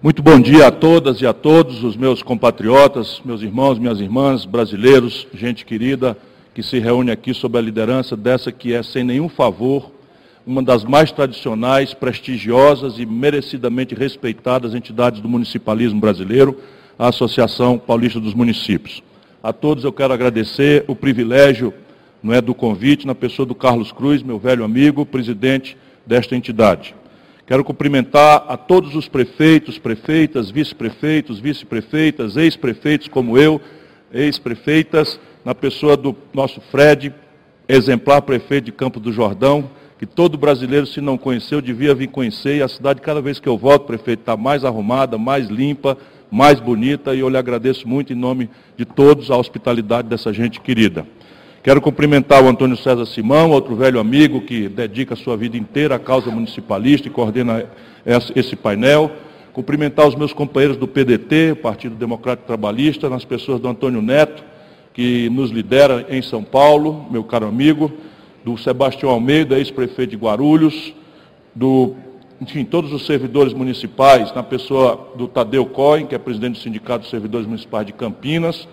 Muito bom dia a todas e a todos, os meus compatriotas, meus irmãos, minhas irmãs, brasileiros, gente querida, que se reúne aqui sob a liderança dessa que é, sem nenhum favor, uma das mais tradicionais, prestigiosas e merecidamente respeitadas entidades do municipalismo brasileiro, a Associação Paulista dos Municípios. A todos eu quero agradecer o privilégio não é, do convite na pessoa do Carlos Cruz, meu velho amigo, presidente desta entidade. Quero cumprimentar a todos os prefeitos, prefeitas, vice-prefeitos, vice-prefeitas, ex-prefeitos como eu, ex-prefeitas, na pessoa do nosso Fred, exemplar prefeito de Campo do Jordão, que todo brasileiro, se não conheceu, devia vir conhecer. E a cidade, cada vez que eu volto, prefeito, está mais arrumada, mais limpa, mais bonita. E eu lhe agradeço muito, em nome de todos, a hospitalidade dessa gente querida. Quero cumprimentar o Antônio César Simão, outro velho amigo que dedica sua vida inteira à causa municipalista e coordena esse painel. Cumprimentar os meus companheiros do PDT, Partido Democrático Trabalhista, nas pessoas do Antônio Neto, que nos lidera em São Paulo, meu caro amigo, do Sebastião Almeida, ex-prefeito de Guarulhos, do, enfim, todos os servidores municipais, na pessoa do Tadeu Cohen, que é presidente do Sindicato dos Servidores Municipais de Campinas,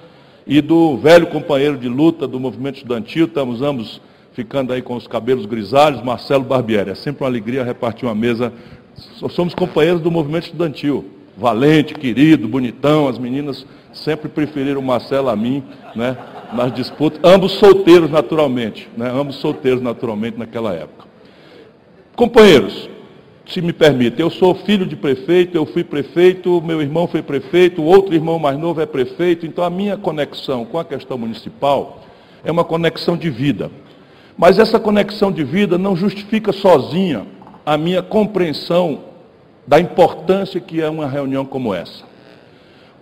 e do velho companheiro de luta do movimento estudantil, estamos ambos ficando aí com os cabelos grisalhos, Marcelo Barbieri. É sempre uma alegria repartir uma mesa. Somos companheiros do movimento estudantil. Valente, querido, bonitão, as meninas sempre preferiram o Marcelo a mim, né, nas disputas, ambos solteiros naturalmente, né, ambos solteiros naturalmente naquela época. Companheiros, se me permite, eu sou filho de prefeito, eu fui prefeito, meu irmão foi prefeito, outro irmão mais novo é prefeito, então a minha conexão com a questão municipal é uma conexão de vida. Mas essa conexão de vida não justifica sozinha a minha compreensão da importância que é uma reunião como essa.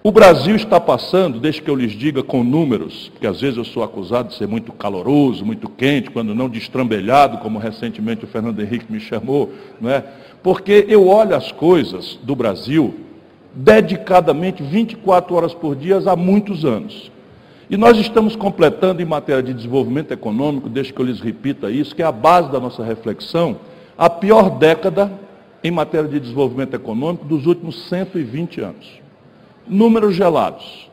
O Brasil está passando, desde que eu lhes diga com números, porque às vezes eu sou acusado de ser muito caloroso, muito quente, quando não destrambelhado, como recentemente o Fernando Henrique me chamou, não é? Porque eu olho as coisas do Brasil dedicadamente 24 horas por dia há muitos anos. E nós estamos completando em matéria de desenvolvimento econômico, deixa que eu lhes repita isso, que é a base da nossa reflexão, a pior década em matéria de desenvolvimento econômico dos últimos 120 anos. Números gelados.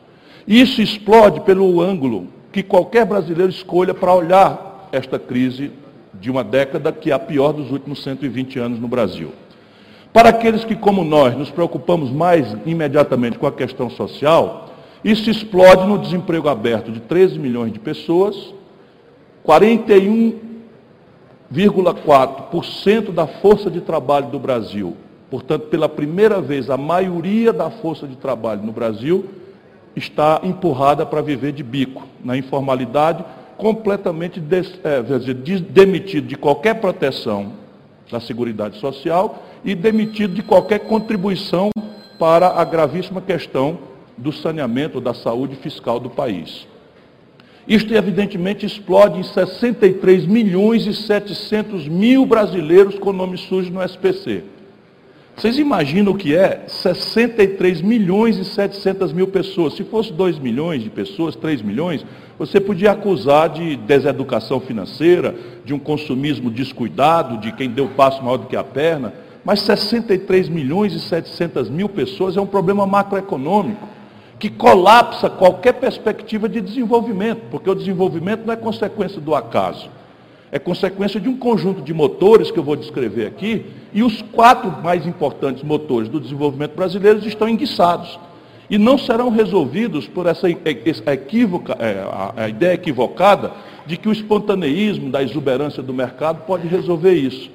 Isso explode pelo ângulo que qualquer brasileiro escolha para olhar esta crise de uma década que é a pior dos últimos 120 anos no Brasil. Para aqueles que, como nós, nos preocupamos mais imediatamente com a questão social, isso explode no desemprego aberto de 13 milhões de pessoas, 41,4% da força de trabalho do Brasil. Portanto, pela primeira vez, a maioria da força de trabalho no Brasil está empurrada para viver de bico, na informalidade, completamente des, é, demitido de qualquer proteção da Seguridade Social e demitido de qualquer contribuição para a gravíssima questão do saneamento da saúde fiscal do país. Isto, evidentemente, explode em 63 milhões e 700 mil brasileiros com nome sujo no SPC. Vocês imaginam o que é 63 milhões e 700 mil pessoas? Se fosse 2 milhões de pessoas, 3 milhões, você podia acusar de deseducação financeira, de um consumismo descuidado, de quem deu passo maior do que a perna. Mas 63 milhões e 700 mil pessoas é um problema macroeconômico que colapsa qualquer perspectiva de desenvolvimento, porque o desenvolvimento não é consequência do acaso é consequência de um conjunto de motores que eu vou descrever aqui, e os quatro mais importantes motores do desenvolvimento brasileiro estão enguiçados. E não serão resolvidos por essa é, a, ideia equivocada de que o espontaneísmo da exuberância do mercado pode resolver isso.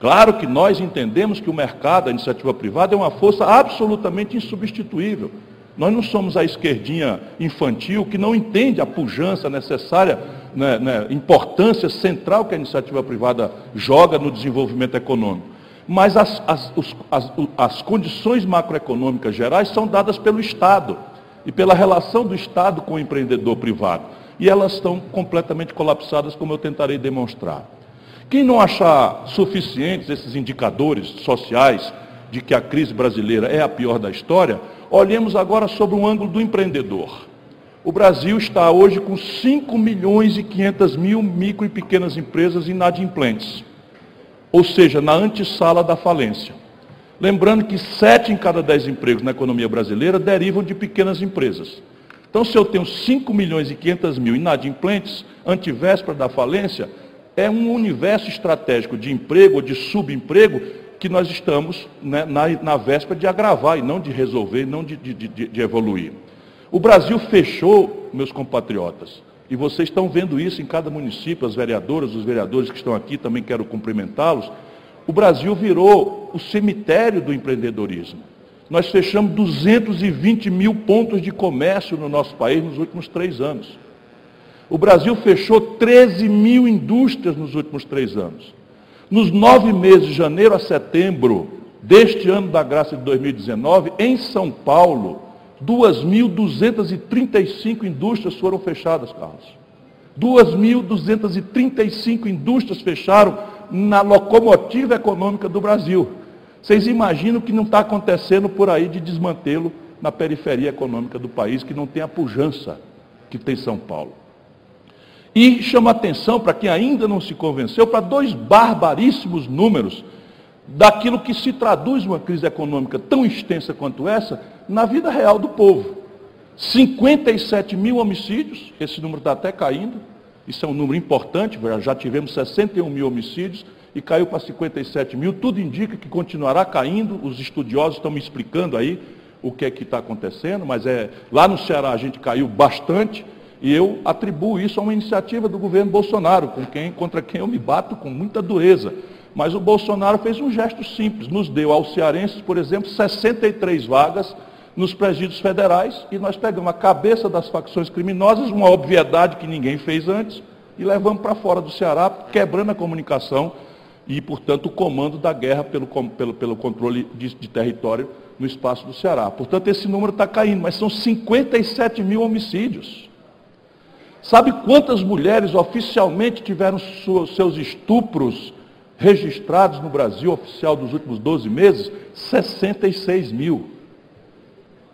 Claro que nós entendemos que o mercado, a iniciativa privada, é uma força absolutamente insubstituível. Nós não somos a esquerdinha infantil que não entende a pujança necessária né, né, importância central que a iniciativa privada joga no desenvolvimento econômico. Mas as, as, os, as, as condições macroeconômicas gerais são dadas pelo Estado e pela relação do Estado com o empreendedor privado. E elas estão completamente colapsadas, como eu tentarei demonstrar. Quem não achar suficientes esses indicadores sociais de que a crise brasileira é a pior da história, olhemos agora sobre o ângulo do empreendedor. O Brasil está hoje com 5 milhões e 500 mil micro e pequenas empresas inadimplentes, ou seja, na antessala da falência. Lembrando que sete em cada dez empregos na economia brasileira derivam de pequenas empresas. Então, se eu tenho 5 milhões e 500 mil inadimplentes, antivéspera da falência, é um universo estratégico de emprego ou de subemprego que nós estamos né, na, na, véspera de agravar e não de resolver, não de, de, de, de evoluir. O Brasil fechou, meus compatriotas, e vocês estão vendo isso em cada município, as vereadoras, os vereadores que estão aqui, também quero cumprimentá-los. O Brasil virou o cemitério do empreendedorismo. Nós fechamos 220 mil pontos de comércio no nosso país nos últimos três anos. O Brasil fechou 13 mil indústrias nos últimos três anos. Nos nove meses, de janeiro a setembro deste ano da graça de 2019, em São Paulo, 2.235 indústrias foram fechadas, Carlos. 2.235 indústrias fecharam na locomotiva econômica do Brasil. Vocês imaginam que não está acontecendo por aí de desmantelo na periferia econômica do país, que não tem a pujança que tem São Paulo. E chama atenção para quem ainda não se convenceu para dois barbaríssimos números daquilo que se traduz uma crise econômica tão extensa quanto essa na vida real do povo. 57 mil homicídios, esse número está até caindo, isso é um número importante, já tivemos 61 mil homicídios e caiu para 57 mil, tudo indica que continuará caindo, os estudiosos estão me explicando aí o que é que está acontecendo, mas é, lá no Ceará a gente caiu bastante, e eu atribuo isso a uma iniciativa do governo Bolsonaro, com quem, contra quem eu me bato com muita dureza. Mas o Bolsonaro fez um gesto simples, nos deu aos cearenses, por exemplo, 63 vagas nos presídios federais e nós pegamos a cabeça das facções criminosas, uma obviedade que ninguém fez antes, e levamos para fora do Ceará, quebrando a comunicação e, portanto, o comando da guerra pelo, pelo, pelo controle de, de território no espaço do Ceará. Portanto, esse número está caindo, mas são 57 mil homicídios. Sabe quantas mulheres oficialmente tiveram seus estupros registrados no Brasil oficial dos últimos 12 meses? 66 mil.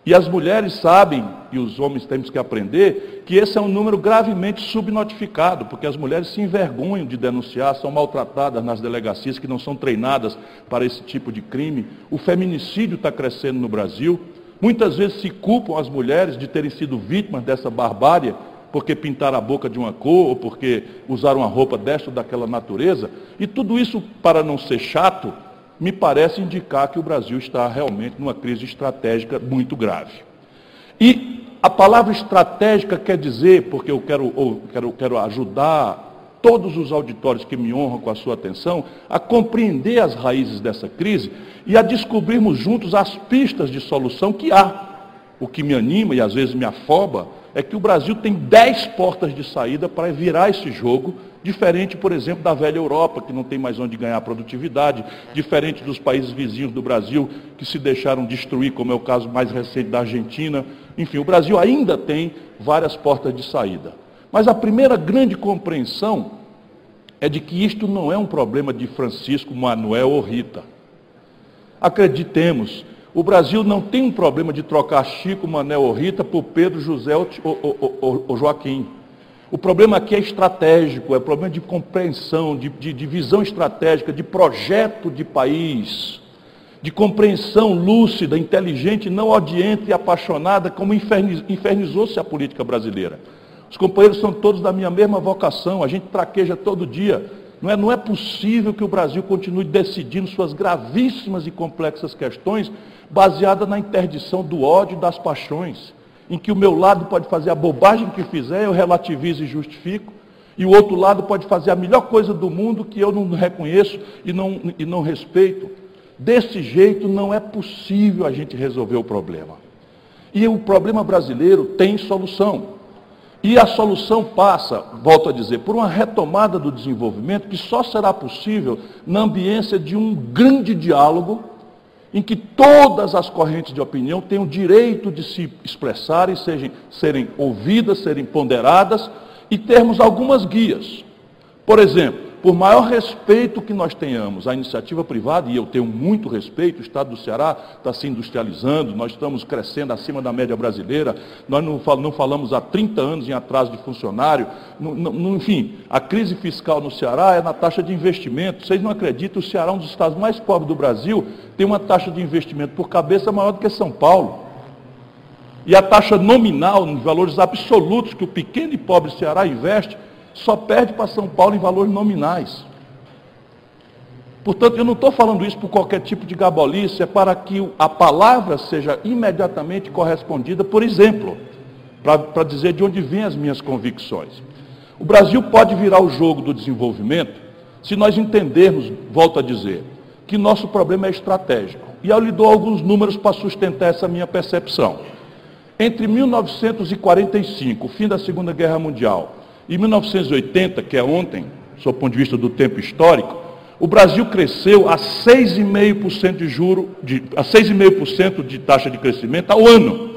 E as mulheres sabem, e os homens temos que aprender, que esse é um número gravemente subnotificado, porque as mulheres se envergonham de denunciar, são maltratadas nas delegacias que não são treinadas para esse tipo de crime. O feminicídio está crescendo no Brasil. Muitas vezes se culpam as mulheres de terem sido vítimas dessa barbárie, porque pintaram a boca de uma cor, ou porque usaram uma roupa desta ou daquela natureza. E tudo isso, para não ser chato, me parece indicar que o Brasil está realmente numa crise estratégica muito grave. E a palavra estratégica quer dizer, porque eu quero, quero, quero ajudar todos os auditórios que me honram com a sua atenção, a compreender as raízes dessa crise e a descobrirmos juntos as pistas de solução que há. O que me anima e às vezes me afoba é que o Brasil tem dez portas de saída para virar esse jogo, diferente, por exemplo, da velha Europa, que não tem mais onde ganhar produtividade, diferente dos países vizinhos do Brasil, que se deixaram destruir, como é o caso mais recente da Argentina. Enfim, o Brasil ainda tem várias portas de saída. Mas a primeira grande compreensão é de que isto não é um problema de Francisco, Manuel ou Rita. Acreditemos, o Brasil não tem um problema de trocar Chico, Manel ou Rita por Pedro, José ou, ou, ou, ou Joaquim. O problema aqui é estratégico, é problema de compreensão, de, de, de, visão estratégica, de projeto de país, de compreensão lúcida, inteligente, não odiente e apaixonada, como infernizou-se a política brasileira. Os companheiros são todos da minha mesma vocação, a gente traqueja todo dia não é, não é possível que o Brasil continue decidindo suas gravíssimas e complexas questões baseadas na interdição do ódio e das paixões, em que o meu lado pode fazer a bobagem que fizer, eu relativizo e justifico, e o outro lado pode fazer a melhor coisa do mundo que eu não reconheço e não, e não respeito. Desse jeito não é possível a gente resolver o problema. E o problema brasileiro tem solução. E a solução passa, volto a dizer, por uma retomada do desenvolvimento que só será possível na ambiência de um grande diálogo em que todas as correntes de opinião tenham direito de se expressarem, sejam, serem ouvidas, serem ponderadas e termos algumas guias. Por exemplo, por maior respeito que nós tenhamos à iniciativa privada, e eu tenho muito respeito, o Estado do Ceará está se industrializando, nós estamos crescendo acima da média brasileira, nós não, falamos há 30 anos em atraso de funcionário, enfim, a crise fiscal no Ceará é na taxa de investimento. Vocês não acreditam, o Ceará é um dos estados mais pobres do Brasil, tem uma taxa de investimento por cabeça maior do que São Paulo. E a taxa nominal, nos valores absolutos que o pequeno e pobre Ceará investe, só perde para São Paulo em valores nominais. Portanto, eu não estou falando isso por qualquer tipo de gabolice, é para que a palavra seja imediatamente correspondida por exemplo, para dizer de onde vêm as minhas convicções. O Brasil pode virar o jogo do desenvolvimento se nós entendermos, volto a dizer, que nosso problema é estratégico. E eu lhe dou alguns números para sustentar essa minha percepção. Entre 1945, o fim da Segunda Guerra Mundial, em 1980, que é ontem, sob o ponto de vista do tempo histórico, o Brasil cresceu a 6,5% de juro, a 6,5% de taxa de crescimento ao ano.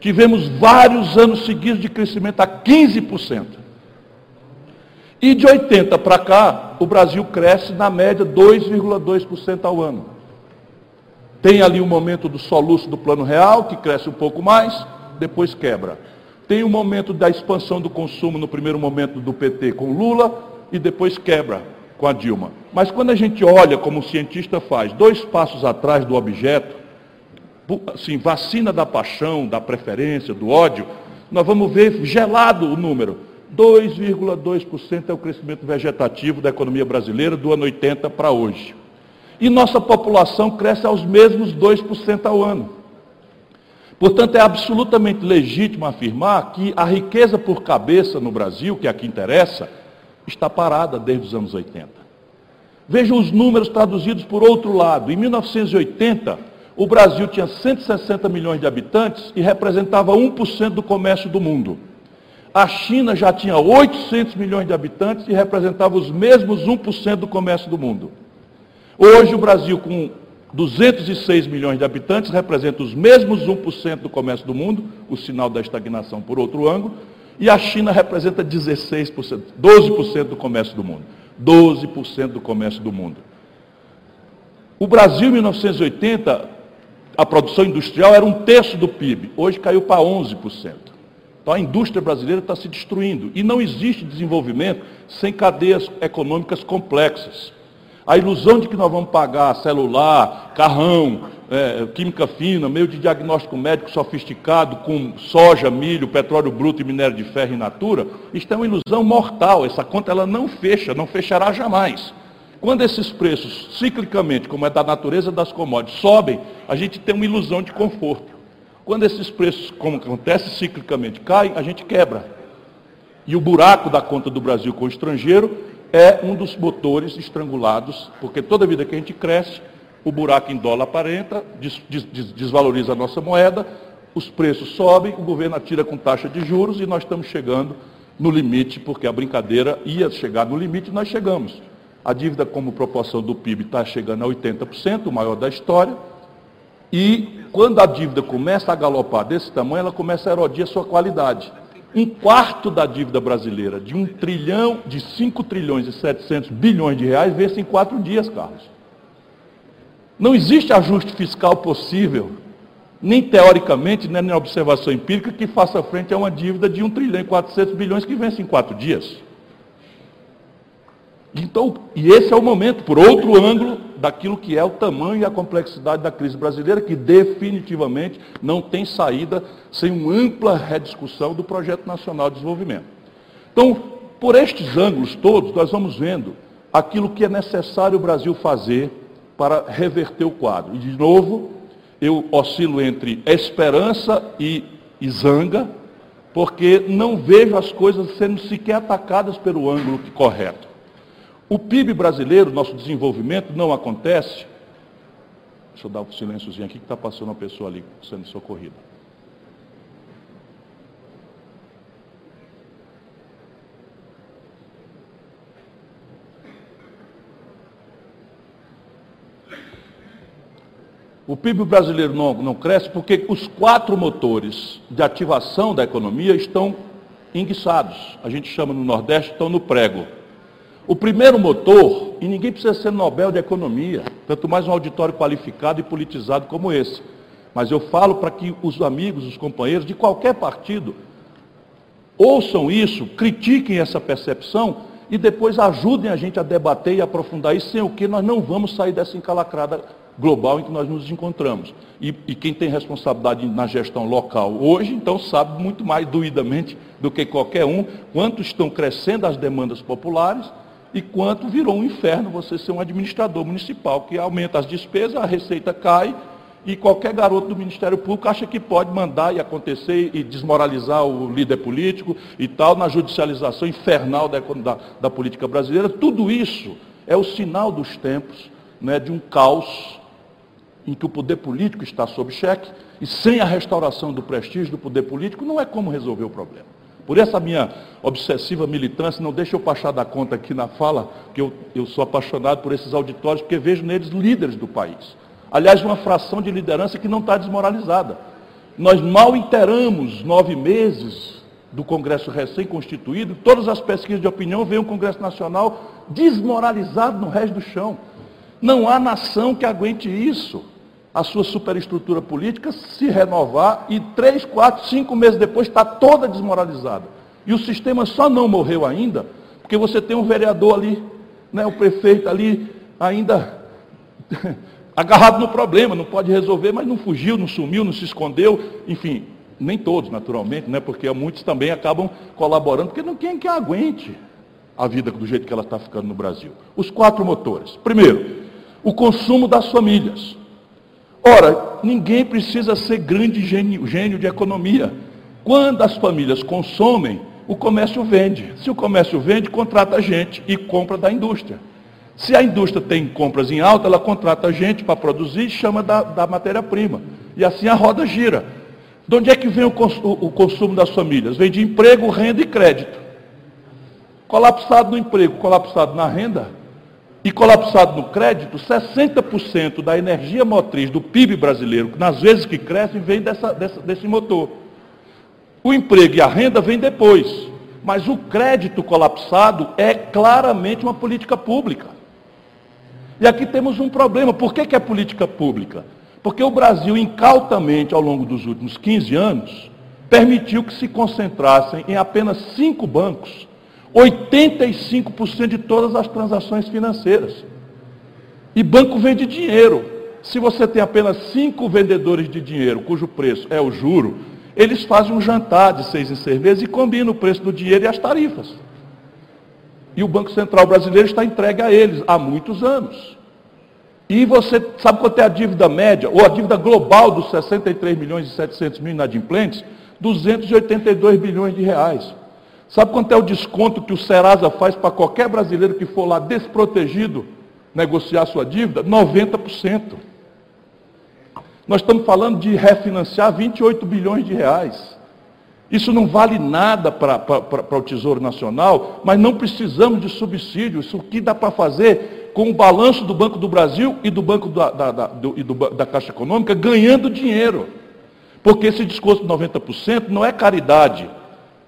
Tivemos vários anos seguidos de crescimento a 15%. E de 80 para cá, o Brasil cresce na média 2,2% ao ano. Tem ali o um momento do soluço do plano real, que cresce um pouco mais, depois quebra. Tem o momento da expansão do consumo no primeiro momento do PT com Lula e depois quebra com a Dilma. Mas quando a gente olha, como o cientista faz, dois passos atrás do objeto, assim, vacina da paixão, da preferência, do ódio, nós vamos ver gelado o número. 2,2% é o crescimento vegetativo da economia brasileira do ano 80 para hoje. E nossa população cresce aos mesmos 2% ao ano. Portanto, é absolutamente legítimo afirmar que a riqueza por cabeça no Brasil, que aqui interessa, está parada desde os anos 80. Vejam os números traduzidos por outro lado. Em 1980, o Brasil tinha 160 milhões de habitantes e representava 1% do comércio do mundo. A China já tinha 800 milhões de habitantes e representava os mesmos 1% do comércio do mundo. Hoje, o Brasil, com 206 milhões de habitantes, representa os mesmos 1% do comércio do mundo, o sinal da estagnação por outro ângulo, e a China representa 16%, 12% do comércio do mundo. 12% do comércio do mundo. O Brasil, em 1980, a produção industrial era um terço do PIB, hoje caiu para 11%. Então a indústria brasileira está se destruindo. E não existe desenvolvimento sem cadeias econômicas complexas. A ilusão de que nós vamos pagar celular, carrão, é, química fina, meio de diagnóstico médico sofisticado com soja, milho, petróleo bruto e minério de ferro in natura, isto é uma ilusão mortal. Essa conta ela não fecha, não fechará jamais. Quando esses preços, ciclicamente, como é da natureza das commodities, sobem, a gente tem uma ilusão de conforto. Quando esses preços, como acontece ciclicamente, caem, a gente quebra. E o buraco da conta do Brasil com o estrangeiro é um dos motores estrangulados, porque toda vida que a gente cresce, o buraco em dólar aparenta, des, des, desvaloriza a nossa moeda, os preços sobem, o governo atira com taxa de juros e nós estamos chegando no limite, porque a brincadeira ia chegar no limite e nós chegamos. A dívida como proporção do PIB está chegando a 80%, o maior da história, e quando a dívida começa a galopar desse tamanho, ela começa a erodir a sua qualidade. Um quarto da dívida brasileira, de um trilhão, de 5 trilhões e 700 bilhões de reais, vê-se em quatro dias, Carlos. Não existe ajuste fiscal possível, nem teoricamente, nem na observação empírica, que faça frente a uma dívida de 1 trilhão e 400 bilhões que vence em quatro dias. Então, e esse é o momento, por outro ângulo, daquilo que é o tamanho e a complexidade da crise brasileira, que definitivamente não tem saída sem uma ampla rediscussão do Projeto Nacional de Desenvolvimento. Então, por estes ângulos todos, nós vamos vendo aquilo que é necessário o Brasil fazer para reverter o quadro. E, de novo, eu oscilo entre esperança e, e zanga, porque não vejo as coisas sendo sequer atacadas pelo ângulo correto. O PIB brasileiro, nosso desenvolvimento, não acontece. Deixa eu dar um silênciozinho aqui que está passando uma pessoa ali sendo socorrida. O PIB brasileiro não, não cresce porque os quatro motores de ativação da economia estão enguiçados. A gente chama no Nordeste, estão no prego. O primeiro motor, e ninguém precisa ser Nobel de Economia, tanto mais um auditório qualificado e politizado como esse. Mas eu falo para que os amigos, os companheiros de qualquer partido ouçam isso, critiquem essa percepção e depois ajudem a gente a debater e aprofundar isso, sem o que nós não vamos sair dessa encalacrada global em que nós nos encontramos. E, e, quem tem responsabilidade na gestão local hoje, então sabe muito mais doidamente do que qualquer um quanto estão crescendo as demandas populares e quanto virou um inferno você ser um administrador municipal, que aumenta as despesas, a receita cai e qualquer garoto do Ministério Público acha que pode mandar e acontecer e desmoralizar o líder político e tal, na judicialização infernal da, da, da política brasileira. Tudo isso é o sinal dos tempos né, de um caos em que o poder político está sob cheque e sem a restauração do prestígio do poder político não é como resolver o problema. Por essa minha obsessiva militância, não deixa eu passar da conta aqui na fala, que eu, eu sou apaixonado por esses auditórios, porque vejo neles líderes do país. Aliás, uma fração de liderança que não está desmoralizada. Nós mal inteiramos nove meses do Congresso recém-constituído, todas as pesquisas de opinião veem o Congresso Nacional desmoralizado no resto do chão. Não há nação que aguente isso. A sua superestrutura política se renovar e três, quatro, cinco meses depois está toda desmoralizada. E o sistema só não morreu ainda, porque você tem um vereador ali, né, o prefeito ali, ainda agarrado no problema, não pode resolver, mas não fugiu, não sumiu, não se escondeu, enfim, nem todos, naturalmente, né? porque muitos também acabam colaborando, porque não tem quem aguente a vida do jeito que ela está ficando no Brasil. Os quatro motores. Primeiro, o consumo das famílias. Ora, ninguém precisa ser grande gênio, gênio de economia. Quando as famílias consomem, o comércio vende. Se o comércio vende, contrata gente e compra da indústria. Se a indústria tem compras em alta, ela contrata gente para produzir e chama da, da matéria-prima. E assim a roda gira. De onde é que vem o, o consumo das famílias? Vem de emprego, renda e crédito. Colapsado no emprego, colapsado na renda e colapsado no crédito, 60% da energia motriz do PIB brasileiro, nas vezes que cresce, vem dessa, dessa, desse motor. O emprego e a renda vêm depois. Mas o crédito colapsado é claramente uma política pública. E aqui temos um problema. Por que, que é política pública? Porque o Brasil, incautamente, ao longo dos últimos 15 anos, permitiu que se concentrassem em apenas cinco bancos 85% de todas as transações financeiras. E banco vende dinheiro. Se você tem apenas cinco vendedores de dinheiro, cujo preço é o juro, eles fazem um jantar de seis em seis meses e combinam o preço do dinheiro e as tarifas. E o Banco Central brasileiro está entregue a eles há muitos anos. E você sabe quanto é a dívida média, ou a dívida global dos 63 milhões e 700 mil inadimplentes? 282 bilhões de reais. Sabe quanto é o desconto que o Serasa faz para qualquer brasileiro que for lá desprotegido negociar sua dívida? 90%. Nós estamos falando de refinanciar 28 bilhões de reais. Isso não vale nada para o Tesouro Nacional, mas não precisamos de subsídio. Isso que dá para fazer com o balanço do Banco do Brasil e do Banco da, da, da, do, e do, da Caixa Econômica ganhando dinheiro. Porque esse discurso de 90% não é caridade,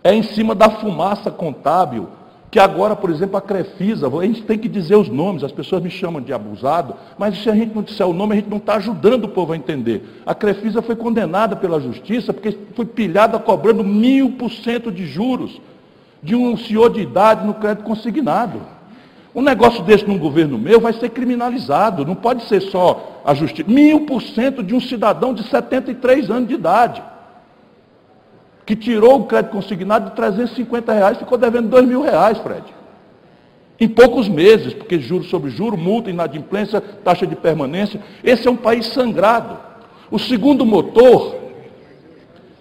é em cima da fumaça contábil que agora, por exemplo, a Crefisa, a gente tem que dizer os nomes, as pessoas me chamam de abusado, mas se a gente não disser o nome, a gente não está ajudando o povo a entender. A Crefisa foi condenada pela justiça porque foi pilhada cobrando mil por cento de juros de um senhor de idade no crédito consignado. Um negócio desse num governo meu vai ser criminalizado, não pode ser só a justiça. Mil por cento de um cidadão de 73 anos de idade que tirou o crédito consignado de 350 reais, ficou devendo 2 mil reais, Fred. Em poucos meses, porque juro sobre juro, multa, inadimplência, taxa de permanência. Esse é um país sangrado. O segundo motor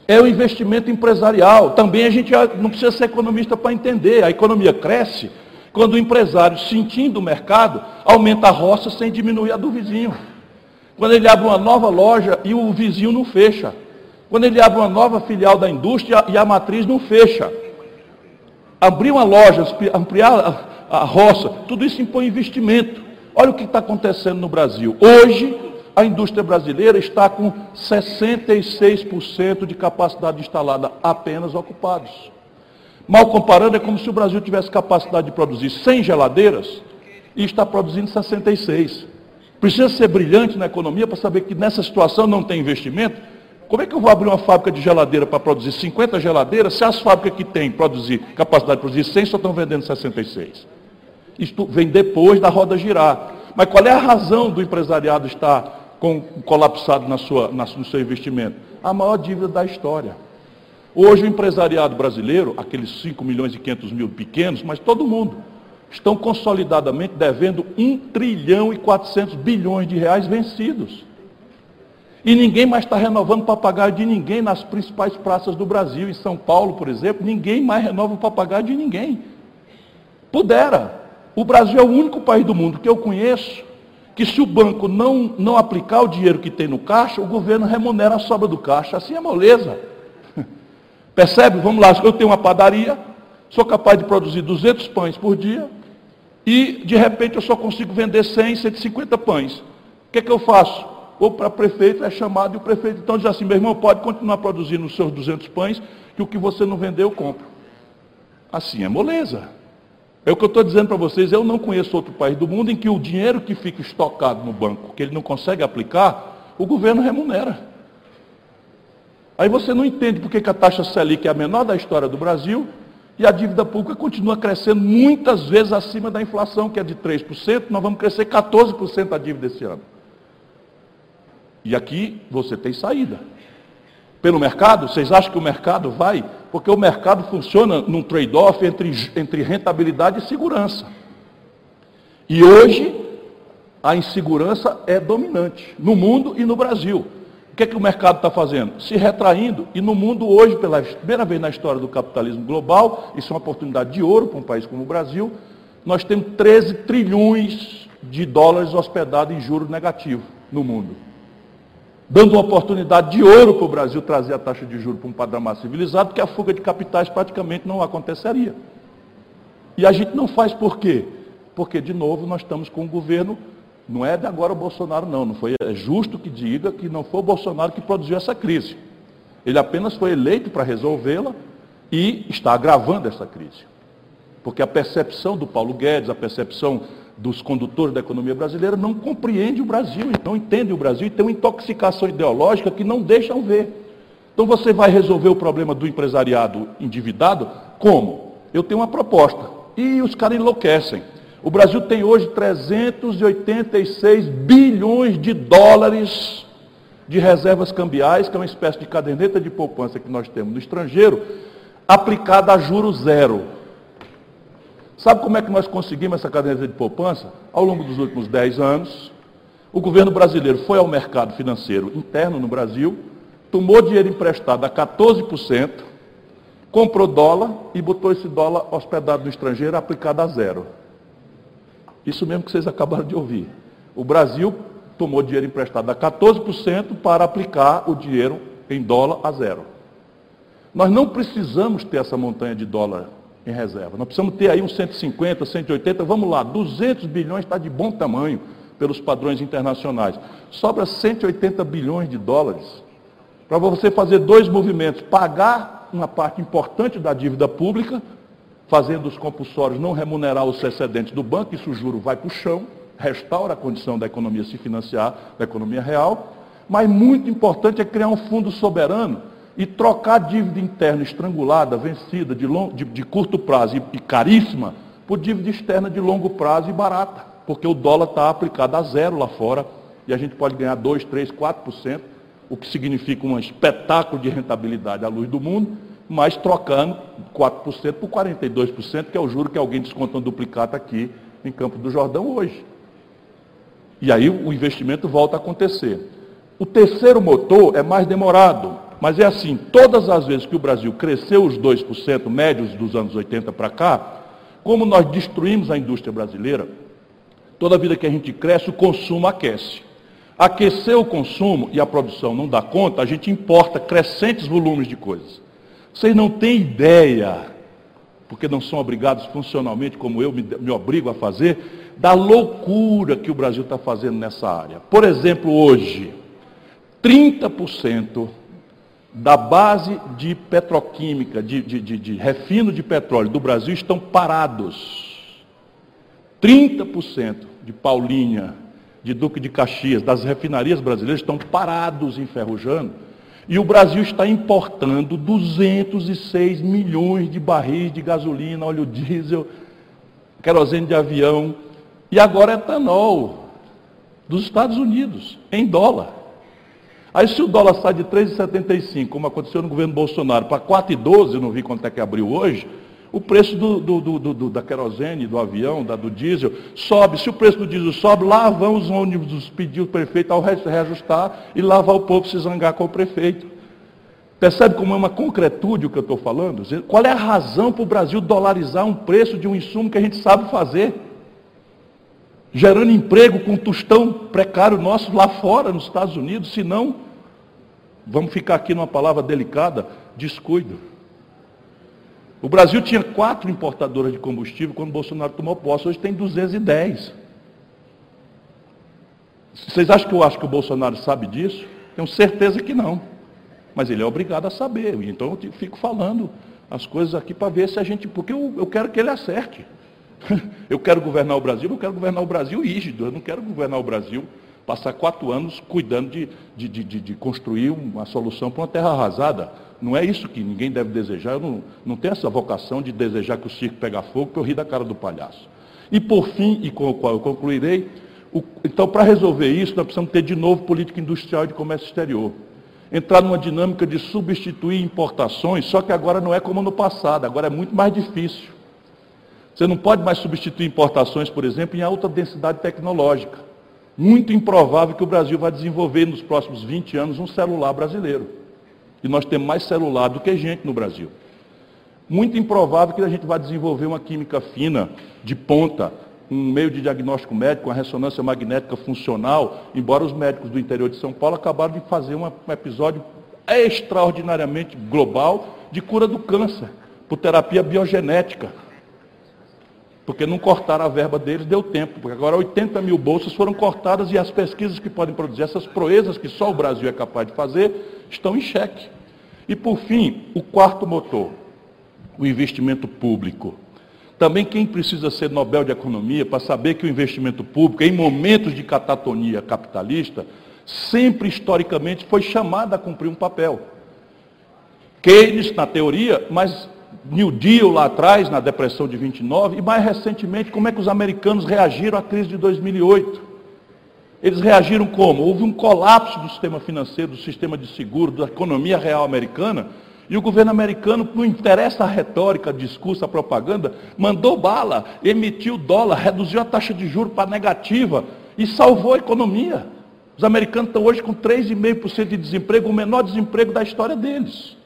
é o investimento empresarial. Também a gente não precisa ser economista para entender. A economia cresce quando o empresário, sentindo o mercado, aumenta a roça sem diminuir a do vizinho. Quando ele abre uma nova loja e o vizinho não fecha. Quando ele abre uma nova filial da indústria e a matriz não fecha. Abrir uma loja, ampliar a, a roça, tudo isso impõe investimento. Olha o que está acontecendo no Brasil. Hoje, a indústria brasileira está com 66% de capacidade instalada apenas ocupados. Mal comparando, é como se o Brasil tivesse capacidade de produzir 100 geladeiras e está produzindo 66. Precisa ser brilhante na economia para saber que nessa situação não tem investimento. Como é que eu vou abrir uma fábrica de geladeira para produzir 50 geladeiras se as fábricas que têm produzir, capacidade de produzir 100 só estão vendendo 66? Isto vem depois da roda girar. Mas qual é a razão do empresariado estar com, colapsado na sua, na, no seu investimento? A maior dívida da história. Hoje o empresariado brasileiro, aqueles 5 milhões e 500 mil pequenos, mas todo mundo, estão consolidadamente devendo 1 trilhão e 400 bilhões de reais vencidos. E ninguém mais está renovando papagaio de ninguém nas principais praças do Brasil. Em São Paulo, por exemplo, ninguém mais renova o papagaio de ninguém. Pudera. O Brasil é o único país do mundo que eu conheço que se o banco não, não aplicar o dinheiro que tem no caixa, o governo remunera a sobra do caixa. Assim é moleza. Percebe? Vamos lá, eu tenho uma padaria, sou capaz de produzir 200 pães por dia e, de repente, eu só consigo vender 100, 150 pães. O que, é que eu faço? Ou para prefeito, é chamado e o prefeito então diz assim, meu irmão, pode continuar produzindo os seus 200 pães, que o que você não vendeu, eu compro. Assim é moleza. É o que eu estou dizendo para vocês, eu não conheço outro país do mundo em que o dinheiro que fica estocado no banco, que ele não consegue aplicar, o governo remunera. Aí você não entende por que a taxa Selic é a menor da história do Brasil e a dívida pública continua crescendo muitas vezes acima da inflação, que é de 3%, nós vamos crescer 14% a dívida esse ano. E aqui você tem saída. Pelo mercado, vocês acham que o mercado vai? Porque o mercado funciona num trade-off entre, entre rentabilidade e segurança. E hoje, a insegurança é dominante no mundo e no Brasil que, é que o mercado está fazendo? Se retraindo. E no mundo hoje, pela primeira vez na história do capitalismo global, isso é uma oportunidade de ouro para um país como o Brasil, nós temos 13 trilhões de dólares hospedados em juros negativos no mundo. Dando uma oportunidade de ouro para o Brasil trazer a taxa de juros para um padrão mais civilizado, que a fuga de capitais praticamente não aconteceria. E a gente não faz por quê? Porque, de novo, nós estamos com um governo não é de agora o Bolsonaro, não. não foi, é justo que diga que não foi o Bolsonaro que produziu essa crise. Ele apenas foi eleito para resolvê-la e está agravando essa crise. Porque a percepção do Paulo Guedes, a percepção dos condutores da economia brasileira não compreende o Brasil, não entende o Brasil e tem uma intoxicação ideológica que não deixam ver. Então você vai resolver o problema do empresariado endividado como? Eu tenho uma proposta. E os caras enlouquecem. O Brasil tem hoje 386 bilhões de dólares de reservas cambiais, que é uma espécie de caderneta de poupança que nós temos no estrangeiro, aplicada a juro zero. Sabe como é que nós conseguimos essa caderneta de poupança? Ao longo dos últimos 10 anos, o governo brasileiro foi ao mercado financeiro interno no Brasil, tomou dinheiro emprestado a 14%, comprou dólar e botou esse dólar hospedado no estrangeiro aplicado a zero. Isso mesmo que vocês acabaram de ouvir. O Brasil tomou dinheiro emprestado a 14% para aplicar o dinheiro em dólar a zero. Nós não precisamos ter essa montanha de dólar em reserva. Nós precisamos ter aí uns 150, 180, vamos lá, 200 bilhões está de bom tamanho pelos padrões internacionais. Sobra 180 bilhões de dólares para você fazer dois movimentos: pagar uma parte importante da dívida pública fazendo os compulsórios não remunerar os excedentes do banco, isso o juro vai para o chão, restaura a condição da economia se financiar, da economia real, mas muito importante é criar um fundo soberano e trocar dívida interna estrangulada, vencida, de, long, de, de curto prazo e, e caríssima, por dívida externa de longo prazo e barata, porque o dólar está aplicado a zero lá fora e a gente pode ganhar 2, 3, 4%, o que significa um espetáculo de rentabilidade à luz do mundo, mas trocando 4% por 42%, que é o juro que alguém desconta um duplicata aqui em Campo do Jordão hoje. E aí o investimento volta a acontecer. O terceiro motor é mais demorado, mas é assim, todas as vezes que o Brasil cresceu os 2% médios dos anos 80 para cá, como nós destruímos a indústria brasileira, toda vida que a gente cresce, o consumo aquece. Aquecer o consumo e a produção não dá conta, a gente importa crescentes volumes de coisas. Vocês não têm ideia, porque não são obrigados funcionalmente, como eu me, me obrigo a fazer, da loucura que o Brasil está fazendo nessa área. Por exemplo, hoje, 30% da base de petroquímica, de, de, de, de refino de petróleo do Brasil estão parados. 30% de Paulínia, de Duque de Caxias, das refinarias brasileiras estão parados enferrujando. E o Brasil está importando 206 milhões de barris de gasolina, óleo diesel, querosene de avião e agora etanol dos Estados Unidos, em dólar. Aí se o dólar sai de 3,75, como aconteceu no governo Bolsonaro, para 4,12, não vi quanto é que abriu hoje, o preço do, do, do, da querosene, do avião, da, do diesel, sobe. Se o preço do diesel sobe, lá vão os ônibus pedir o prefeito ao reajustar e lá vai o povo se zangar com o prefeito. Percebe como é uma concretude o que eu estou falando? Qual é a razão para o Brasil dolarizar um preço de um insumo que a gente sabe fazer? Gerando emprego com um tostão precário nosso lá fora, nos Estados Unidos, se não, vamos ficar aqui numa palavra delicada, descuido. O Brasil tinha quatro importadoras de combustível quando Bolsonaro tomou posse, hoje tem 210. Vocês acham que eu acho que o Bolsonaro sabe disso? Tenho certeza que não. Mas ele é obrigado a saber. Então eu fico falando as coisas aqui para ver se a gente. Porque eu, eu quero que ele acerte. Eu quero governar o Brasil, eu quero governar o Brasil rígido, eu não quero governar o Brasil, passar quatro anos cuidando de, de, de, de construir uma solução para uma terra arrasada. Não é isso que ninguém deve desejar. Eu não, não tenho essa vocação de desejar que o circo pegue fogo para eu rir da cara do palhaço. E por fim, e com o qual eu concluirei, o, então para resolver isso, nós precisamos ter de novo política industrial e de comércio exterior. Entrar numa dinâmica de substituir importações, só que agora não é como no passado, agora é muito mais difícil. Você não pode mais substituir importações, por exemplo, em alta densidade tecnológica. Muito improvável que o Brasil vai desenvolver nos próximos 20 anos um celular brasileiro. E nós temos mais celular do que gente no Brasil. Muito improvável que a gente vá desenvolver uma química fina, de ponta, um meio de diagnóstico médico, uma ressonância magnética funcional, embora os médicos do interior de São Paulo acabaram de fazer um episódio extraordinariamente global de cura do câncer, por terapia biogenética. Porque não cortaram a verba deles, deu tempo. Porque agora 80 mil bolsas foram cortadas e as pesquisas que podem produzir essas proezas que só o Brasil é capaz de fazer, estão em xeque. E por fim, o quarto motor, o investimento público. Também quem precisa ser Nobel de Economia para saber que o investimento público, em momentos de catatonia capitalista, sempre historicamente foi chamado a cumprir um papel. Keynes, na teoria, mas New Deal lá atrás, na depressão de 29, e mais recentemente, como é que os americanos reagiram à crise de 2008. Eles reagiram como? Houve um colapso do sistema financeiro, do sistema de seguro, da economia real americana, e o governo americano, não interessa a retórica, a discurso, a propaganda, mandou bala, emitiu dólar, reduziu a taxa de juros para negativa e salvou a economia. Os americanos estão hoje com 3,5% de desemprego, o menor desemprego da história deles.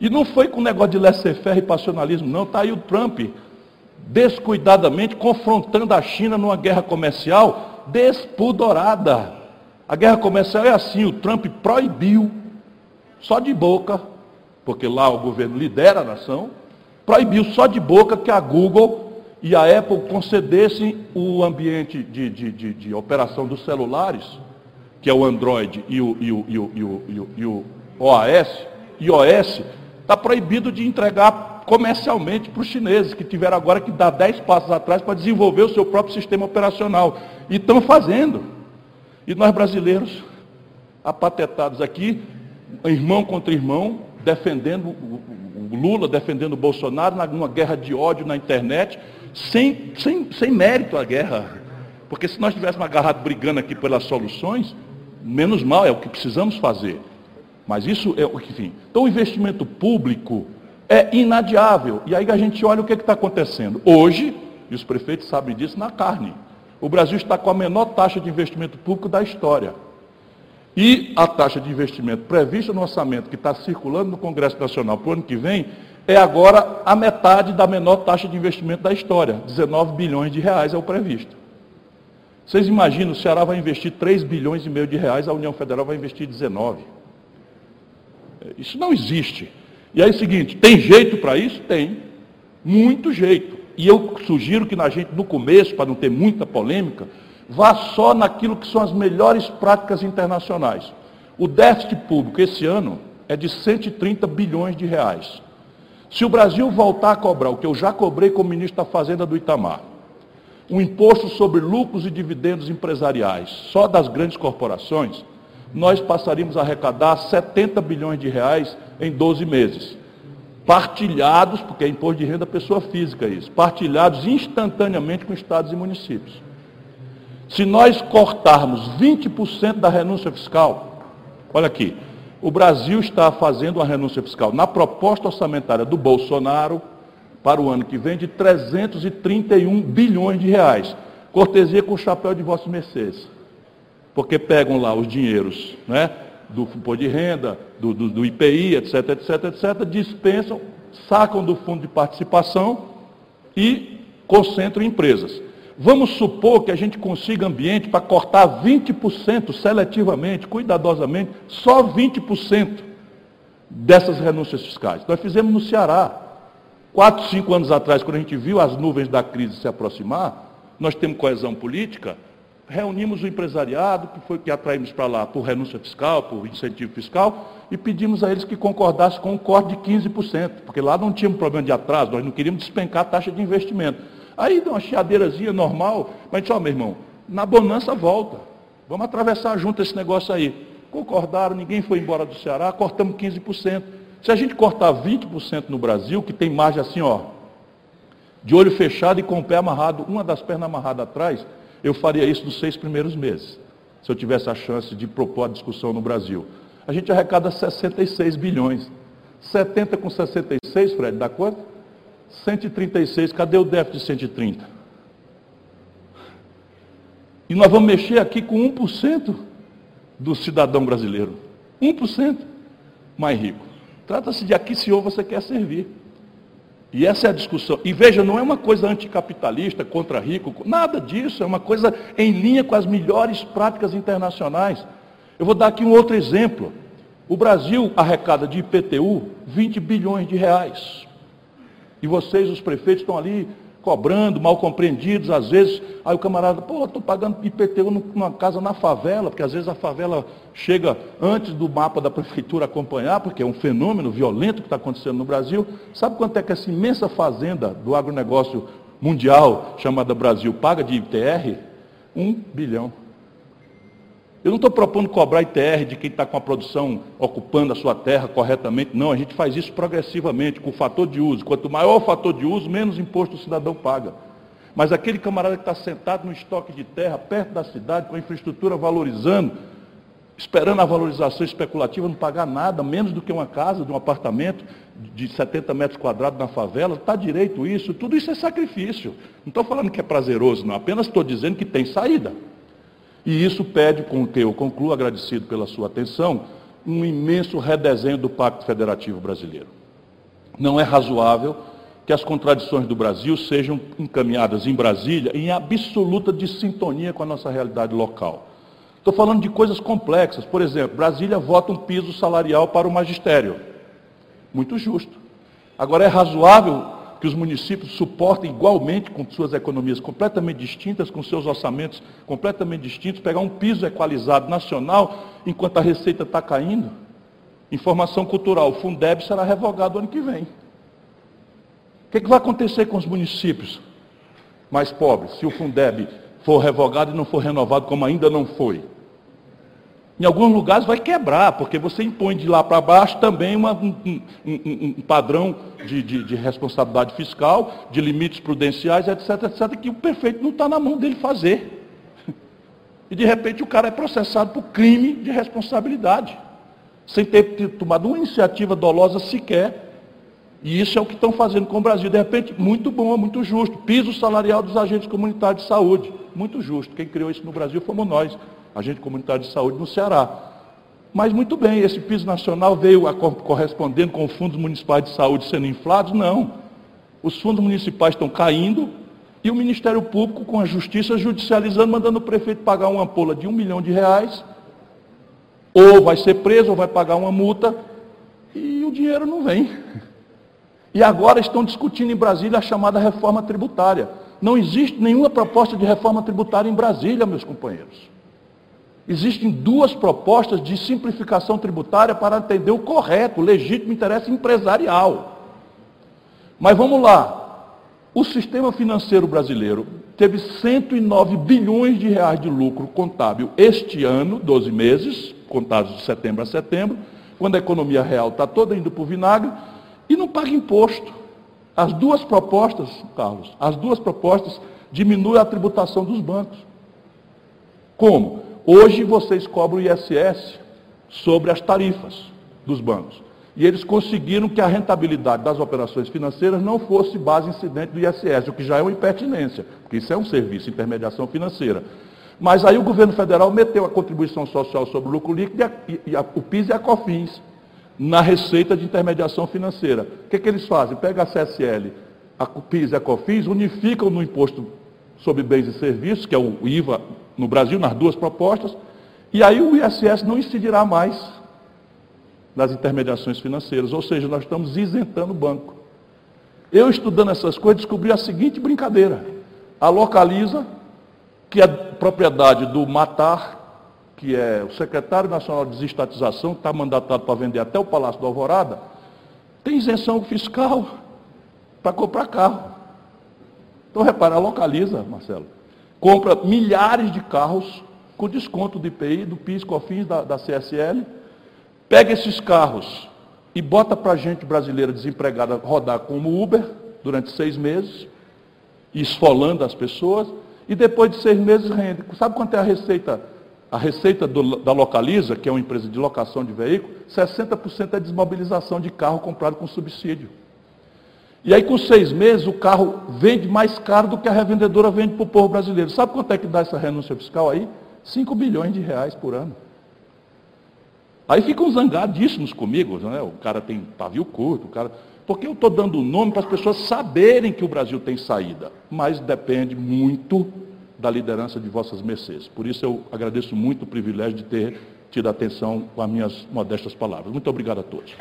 E não foi com negócio de laissez-faire e passionalismo, não. Está aí o Trump, descuidadamente, confrontando a China numa guerra comercial despudorada. A guerra comercial é assim, o Trump proibiu, só de boca, porque lá o governo lidera a nação, proibiu só de boca que a Google e a Apple concedessem o ambiente de, de, de, de operação dos celulares, que é o Android e o, e o, e o, e o, e o OAS, iOS, Está proibido de entregar comercialmente para os chineses, que tiveram agora que dar 10 passos atrás para desenvolver o seu próprio sistema operacional. E estão fazendo. E nós brasileiros, apatetados aqui, irmão contra irmão, defendendo o Lula, defendendo o Bolsonaro, numa guerra de ódio na internet, sem, sem, sem mérito a guerra. Porque se nós estivéssemos agarrados brigando aqui pelas soluções, menos mal, é o que precisamos fazer. Mas isso é o que, enfim. Então o investimento público é inadiável. E aí a gente olha o que está acontecendo. Hoje, e os prefeitos sabem disso, na carne. O Brasil está com a menor taxa de investimento público da história. E a taxa de investimento prevista no orçamento que está circulando no Congresso Nacional para o ano que vem é agora a metade da menor taxa de investimento da história. 19 bilhões de reais é o previsto. Vocês imaginam, o Ceará vai investir 3 bilhões e meio de reais, a União Federal vai investir 19. Isso não existe. E aí é o seguinte, tem jeito para isso? Tem. Muito jeito. E eu sugiro que na gente, no começo, para não ter muita polêmica, vá só naquilo que são as melhores práticas internacionais. O déficit público esse ano é de 130 bilhões de reais. Se o Brasil voltar a cobrar o que eu já cobrei como ministro da Fazenda do Itamar, um imposto sobre lucros e dividendos empresariais só das grandes corporações, nós passaríamos a arrecadar 70 bilhões de reais em 12 meses. Partilhados, porque é imposto de renda pessoa física isso, partilhados instantaneamente com estados e municípios. Se nós cortarmos 20% da renúncia fiscal, olha aqui, o Brasil está fazendo uma renúncia fiscal na proposta orçamentária do Bolsonaro para o ano que vem de 331 bilhões de reais. Cortesia com o chapéu de vossos mercês. Porque pegam lá os dinheiros né, do imposto de renda, do, do, do IPI, etc, etc, etc, dispensam, sacam do fundo de participação e concentram em empresas. Vamos supor que a gente consiga ambiente para cortar 20% seletivamente, cuidadosamente, só 20% dessas renúncias fiscais. Nós fizemos no Ceará. Quatro, cinco anos atrás, quando a gente viu as nuvens da crise se aproximar, nós temos coesão política, reunimos o empresariado, que foi que atraímos para lá por renúncia fiscal, por incentivo fiscal, e pedimos a eles que concordassem com um corte de 15%, porque lá não tínhamos problema de atraso, nós não queríamos despencar a taxa de investimento. Aí deu uma chiadeirazinha normal, mas disse, ó meu irmão, na bonança volta. Vamos atravessar junto esse negócio aí. Concordaram, ninguém foi embora do Ceará, cortamos 15%. Se a gente cortar 20% no Brasil, que tem margem assim, ó, de olho fechado e com o pé amarrado, uma das pernas amarradas atrás, eu faria isso nos seis primeiros meses. Se eu tivesse a chance de propor a discussão no Brasil. A gente arrecada 66 bilhões. 70 com 66, Fred, dá quanto? 136, cadê o déficit de 130? E nós vamos mexer aqui com 1% do cidadão brasileiro. 1% mais rico. Trata-se de a senhor você quer servir. E essa é a discussão. E veja, não é uma coisa anticapitalista, contra rico, nada disso, é uma coisa em linha com as melhores práticas internacionais. Eu vou dar aqui um outro exemplo. O Brasil arrecada de IPTU 20 bilhões de reais. E vocês, os prefeitos, estão ali cobrando, mal compreendidos, às vezes, aí o camarada, pô, estou pagando IPTU numa casa na favela, porque às vezes a favela chega antes do mapa da prefeitura acompanhar, porque é um fenômeno violento que está acontecendo no Brasil. Sabe quanto é que essa imensa fazenda do agronegócio mundial, chamada Brasil, paga de ITR? Um bilhão. Eu não estou propondo cobrar ITR de quem está com a produção ocupando a sua terra corretamente, não. A gente faz isso progressivamente, com o fator de uso. Quanto maior o fator de uso, menos imposto o cidadão paga. Mas aquele camarada que está sentado no estoque de terra, perto da cidade, com a infraestrutura valorizando, esperando a valorização especulativa, não pagar nada, menos do que uma casa, de um apartamento de 70 metros quadrados na favela, está direito isso, tudo isso é sacrifício. Não estou falando que é prazeroso, não, apenas estou dizendo que tem saída. E isso pede, com que eu concluo, agradecido pela sua atenção, um imenso redesenho do Pacto Federativo Brasileiro. Não é razoável que as contradições do Brasil sejam encaminhadas em Brasília em absoluta dissintonia com a nossa realidade local. Estou falando de coisas complexas. Por exemplo, Brasília vota um piso salarial para o magistério. Muito justo. Agora, é razoável que os municípios suportem igualmente, com suas economias completamente distintas, com seus orçamentos completamente distintos, pegar um piso equalizado nacional enquanto a receita está caindo? Informação cultural, o Fundeb será revogado ano que vem. O que, que vai acontecer com os municípios mais pobres, se o Fundeb for revogado e não for renovado como ainda não foi? Em alguns lugares vai quebrar, porque você impõe de lá para baixo também uma, um, um, um, padrão de, de, de, responsabilidade fiscal, de limites prudenciais, etc, etc, que o prefeito não está na mão dele fazer. E de repente o cara é processado por crime de responsabilidade, sem ter tomado uma iniciativa dolosa sequer. E isso é o que estão fazendo com o Brasil. De repente, muito bom, muito justo. Piso salarial dos agentes comunitários de saúde. Muito justo. Quem criou isso no Brasil fomos nós agente comunitário de saúde no Ceará. Mas muito bem, esse piso nacional veio correspondendo com os fundos municipais de saúde sendo inflados? Não. Os fundos municipais estão caindo e o Ministério Público, com a justiça, judicializando, mandando o prefeito pagar uma ampola de um milhão de reais, ou vai ser preso, ou vai pagar uma multa, e o dinheiro não vem. E agora estão discutindo em Brasília a chamada reforma tributária. Não existe nenhuma proposta de reforma tributária em Brasília, meus companheiros. Existem duas propostas de simplificação tributária para atender o correto, o legítimo interesse empresarial. Mas vamos lá. O sistema financeiro brasileiro teve 109 bilhões de reais de lucro contábil este ano, 12 meses, contados de setembro a setembro, quando a economia real está toda indo para o vinagre, e não paga imposto. As duas propostas, Carlos, as duas propostas diminuem a tributação dos bancos. Como? Hoje vocês cobram o ISS sobre as tarifas dos bancos. E eles conseguiram que a rentabilidade das operações financeiras não fosse base incidente do ISS, o que já é uma impertinência, porque isso é um serviço, intermediação financeira. Mas aí o governo federal meteu a contribuição social sobre o lucro líquido, e, a, e a, o PIS e a COFINS, na receita de intermediação financeira. O que, que eles fazem? Pega a CSL, a PIS e a COFINS, unificam no imposto sobre bens e serviços, que é o IVA no Brasil, nas duas propostas, e aí o ISS não incidirá mais nas intermediações financeiras, ou seja, nós estamos isentando o banco. Eu estudando essas coisas descobri a seguinte brincadeira. A Localiza, que é propriedade do Matar, que é o secretário nacional de desestatização, que está mandatado para vender até o Palácio do Alvorada, tem isenção fiscal para comprar carro. Então, repara, a Localiza, Marcelo, compra milhares de carros com desconto do IPI, do PIS, COFINS, da, da CSL, pega esses carros e bota para gente brasileira desempregada rodar como Uber durante seis meses, esfolando as pessoas, e depois de seis meses rende. Sabe quanto é a receita a receita do, da Localiza, que é uma empresa de locação de veículo, 60% é desmobilização de carro comprado com subsídio. E aí, com seis meses, o carro vende mais caro do que a revendedora vende para o povo brasileiro. Sabe quanto é que dá essa renúncia fiscal aí? 5 bilhões de reais por ano. Aí ficam zangadíssimos comigo, né? o cara tem pavio curto, o cara... porque eu estou dando o nome para as pessoas saberem que o Brasil tem saída, mas depende muito da liderança de vossas mercês. Por isso eu agradeço muito o privilégio de ter tido atenção com as minhas modestas palavras. Muito obrigado a todos.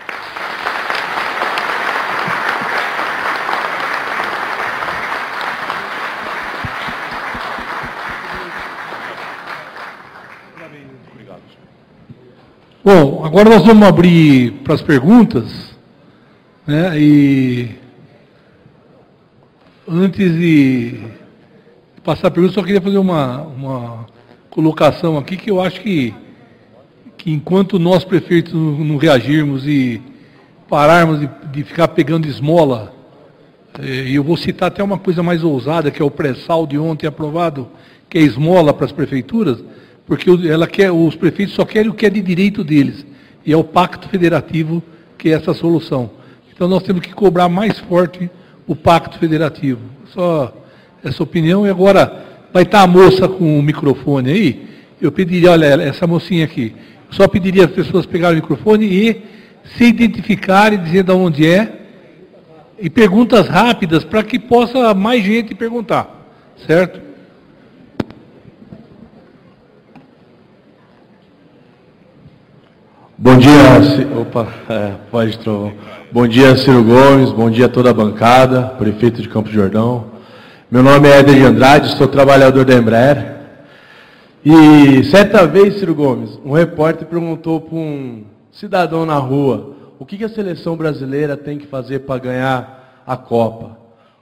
Bom, agora nós vamos abrir para as perguntas. Né, e antes de passar a pergunta, só queria fazer uma, uma colocação aqui que eu acho que, que enquanto nós prefeitos não, reagirmos e pararmos de, de ficar pegando esmola, eh, e eu vou citar até uma coisa mais ousada, que é o pré-sal de ontem aprovado, que é esmola para as prefeituras, porque ela quer, os prefeitos só querem o que é de direito deles, e é o pacto federativo que é essa solução. Então nós temos que cobrar mais forte o pacto federativo. Só essa opinião. E agora vai estar a moça com o microfone aí. Eu pediria, olha, essa mocinha aqui. Só pediria as pessoas pegarem o microfone e se identificarem, dizer de onde é. E perguntas rápidas para que possa mais gente perguntar. Certo? Bom dia, opa, é, pode trovão. Bom dia, Ciro Gomes, bom dia a toda a bancada, prefeito de Campos Jordão, meu nome é Éder de Andrade, sou trabalhador da Embraer. E certa vez, Ciro Gomes, um repórter perguntou para um cidadão na rua o que, que a seleção brasileira tem que fazer para ganhar a Copa.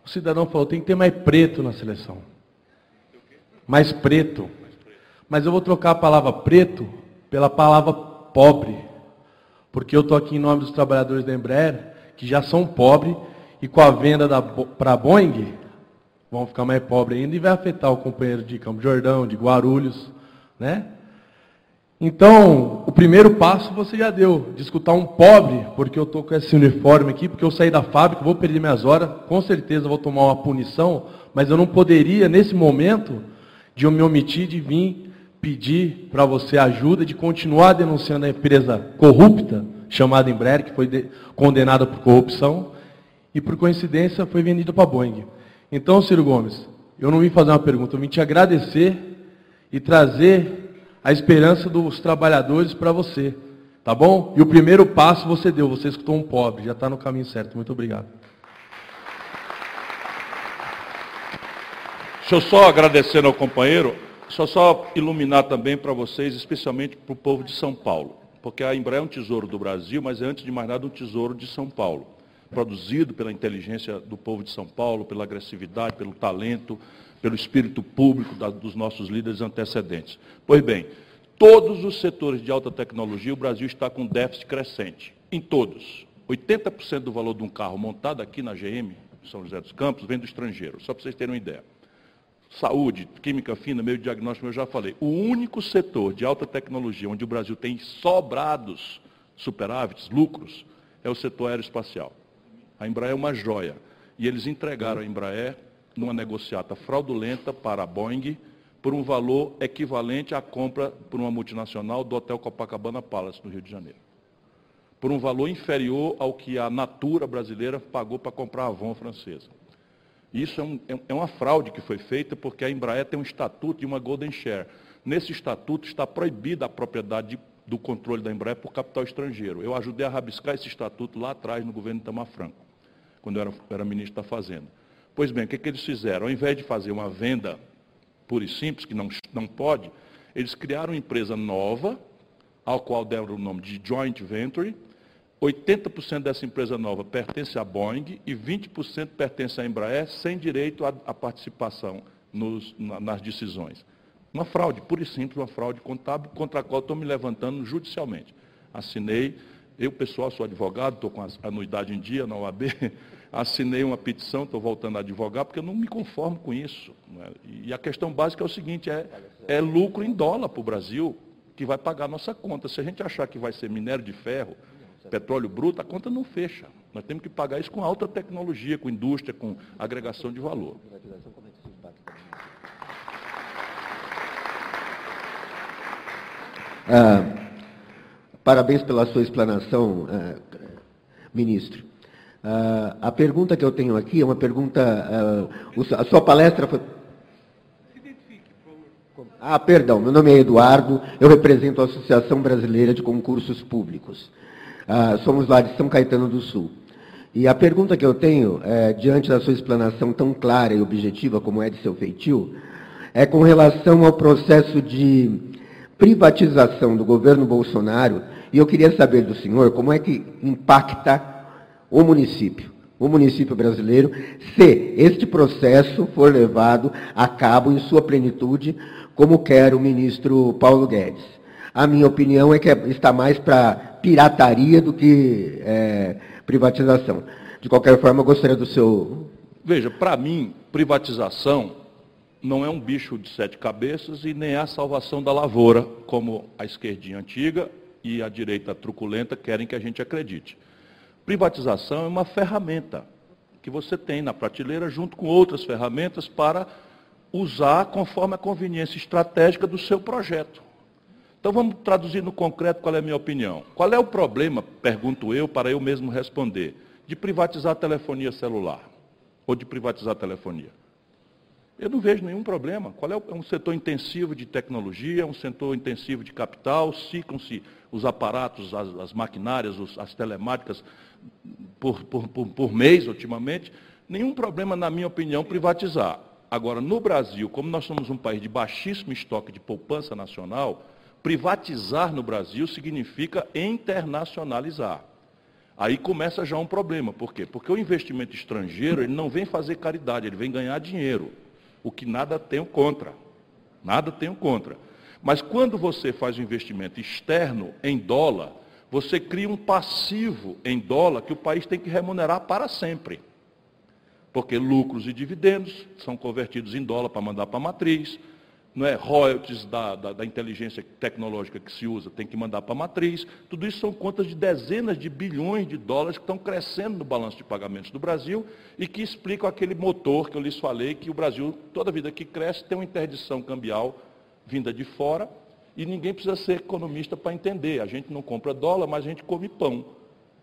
O cidadão falou, tem que ter mais preto na seleção. Mais preto. Mas eu vou trocar a palavra preto pela palavra pobre. Porque eu estou aqui em nome dos trabalhadores da Embraer, que já são pobres, e com a venda para a Boeing, vão ficar mais pobres ainda e vai afetar o companheiro de Campo Jordão, de Guarulhos, né? Então, o primeiro passo você já deu, de escutar um pobre, porque eu estou com esse uniforme aqui, porque eu saí da fábrica, vou perder minhas horas, com certeza vou tomar uma punição, mas eu não poderia, nesse momento, de eu me omitir de vir pedir para você ajuda, de continuar denunciando a empresa corrupta, chamada Embraer, que foi condenada por corrupção, e por coincidência foi vendida para a Boeing. Então, Ciro Gomes, eu não vim fazer uma pergunta, eu vim te agradecer e trazer a esperança dos trabalhadores para você. Tá bom? E o primeiro passo você deu, você escutou um pobre, já está no caminho certo. Muito obrigado. Deixa eu só agradecer ao companheiro. Só só iluminar também para vocês, especialmente para o povo de São Paulo. Porque a Embraer é um tesouro do Brasil, mas é antes de mais nada um tesouro de São Paulo. Produzido pela inteligência do povo de São Paulo, pela agressividade, pelo talento, pelo espírito público da, dos nossos líderes antecedentes. Pois bem, todos os setores de alta tecnologia, o Brasil está com déficit crescente. Em todos. 80% do valor de um carro montado aqui na GM, São José dos Campos, vem do estrangeiro. Só para vocês terem uma ideia. Saúde, química fina, meio diagnóstico, eu já falei. O único setor de alta tecnologia onde o Brasil tem sobrados superávites, lucros, é o setor aeroespacial. A Embraer é uma joia. E eles entregaram a Embraer numa negociata fraudulenta para a Boeing por um valor equivalente à compra por uma multinacional do Hotel Copacabana Palace, no Rio de Janeiro. Por um valor inferior ao que a Natura brasileira pagou para comprar a Avon francesa. Isso é, um, é, é uma fraude que foi feita porque a Embraer tem um estatuto de uma Golden Share. Nesse estatuto está proibida a propriedade do controle da Embraer por capital estrangeiro. Eu ajudei a rabiscar esse estatuto lá atrás no governo Itamar Franco, quando eu era, era ministro da Fazenda. Pois bem, o que, que eles fizeram? Ao invés de fazer uma venda pura e simples, que não, não pode, eles criaram uma empresa nova, ao qual deram o nome de Joint Venture, 80% dessa empresa nova pertence à Boeing e 20% pertence à Embraer, sem direito à, participação nos, na, nas decisões. Uma fraude, pura e simples, uma fraude contábil, contra a qual estou me levantando judicialmente. Assinei, eu, pessoal, sou advogado, estou com a anuidade em dia na OAB, assinei uma petição, estou voltando a advogar, porque eu não me conformo com isso. Né? E a questão básica é o seguinte, é, é lucro em dólar para o Brasil, que vai pagar a nossa conta. Se a gente achar que vai ser minério de ferro, petróleo bruto, a conta não fecha. Nós temos que pagar isso com alta tecnologia, com indústria, com agregação de valor. Ah, parabéns pela sua explanação, ah, ministro. Ah, a pergunta que eu tenho aqui é uma pergunta. Ah, a sua palestra foi. Ah, perdão, meu nome é Eduardo, eu represento a Associação Brasileira de Concursos Públicos. Ah, somos lá de São Caetano do Sul. E a pergunta que eu tenho, é, diante da sua explanação tão clara e objetiva como é de seu feitio, é com relação ao processo de privatização do governo Bolsonaro, e eu queria saber do senhor como é que impacta o município, o município brasileiro, se este processo for levado a cabo em sua plenitude, como quer o ministro Paulo Guedes. A minha opinião é que está mais para pirataria do que é, privatização. De qualquer forma, eu gostaria do seu. Veja, para mim, privatização não é um bicho de sete cabeças e nem é a salvação da lavoura, como a esquerdinha antiga e a direita truculenta querem que a gente acredite. Privatização é uma ferramenta que você tem na prateleira junto com outras ferramentas para usar conforme a conveniência estratégica do seu projeto. Então vamos traduzir no concreto qual é a minha opinião. Qual é o problema, pergunto eu, para eu mesmo responder, de privatizar a telefonia celular ou de privatizar a telefonia? Eu não vejo nenhum problema. Qual é, é um setor intensivo de tecnologia, é um setor intensivo de capital, ciclam-se os aparatos, as, as maquinárias, os, as telemáticas por, por, por, por mês, ultimamente. Nenhum problema, na minha opinião, privatizar. Agora, no Brasil, como nós somos um país de baixíssimo estoque de poupança nacional, Privatizar no Brasil significa internacionalizar. Aí começa já um problema. Por quê? Porque o investimento estrangeiro ele não vem fazer caridade, ele vem ganhar dinheiro. O que nada tenho contra. Nada tenho contra. Mas quando você faz um investimento externo em dólar, você cria um passivo em dólar que o país tem que remunerar para sempre. Porque lucros e dividendos são convertidos em dólar para mandar para a matriz, não é, royalties da, da, da, inteligência tecnológica que se usa, tem que mandar para a matriz. Tudo isso são contas de dezenas de bilhões de dólares que estão crescendo no balanço de pagamentos do Brasil e que explicam aquele motor que eu lhes falei, que o Brasil, toda vida que cresce, tem uma interdição cambial vinda de fora e ninguém precisa ser economista para entender. A gente não compra dólar, mas a gente come pão.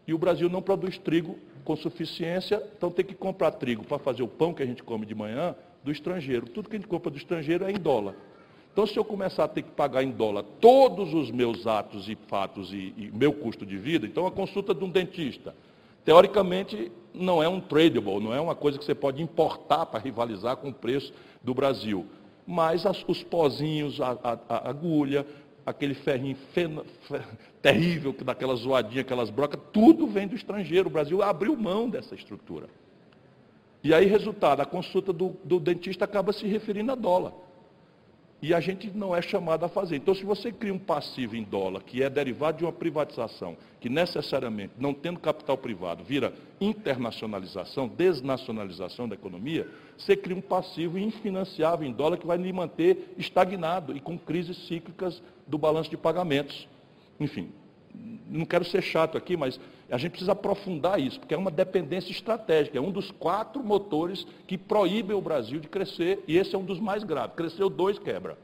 E o Brasil não produz trigo com suficiência, então tem que comprar trigo para fazer o pão que a gente come de manhã do estrangeiro. Tudo que a gente compra do estrangeiro é em dólar. Então, se eu começar a ter que pagar em dólar todos os meus atos e fatos e, e meu custo de vida, então a consulta de um dentista, teoricamente, não é um tradable, não é uma coisa que você pode importar para rivalizar com o preço do Brasil. mas as, os pozinhos, a, a, a, agulha, aquele ferrinho fena, fer, terrível, daquela zoadinha, aquelas brocas, tudo vem do estrangeiro. O Brasil abriu mão dessa estrutura. E aí, resultado, a consulta do, do dentista acaba se referindo a dólar. E a gente não é chamado a fazer. Então, se você cria um passivo em dólar, que é derivado de uma privatização, que necessariamente, não tendo capital privado, vira internacionalização, desnacionalização da economia, você cria um passivo infinanciável em dólar que vai lhe manter estagnado e com crises cíclicas do balanço de pagamentos. Enfim, não quero ser chato aqui, mas a gente precisa aprofundar isso, porque é uma dependência estratégica, é um dos quatro motores que proíbem o Brasil de crescer, e esse é um dos mais graves. Cresceu dois, quebra.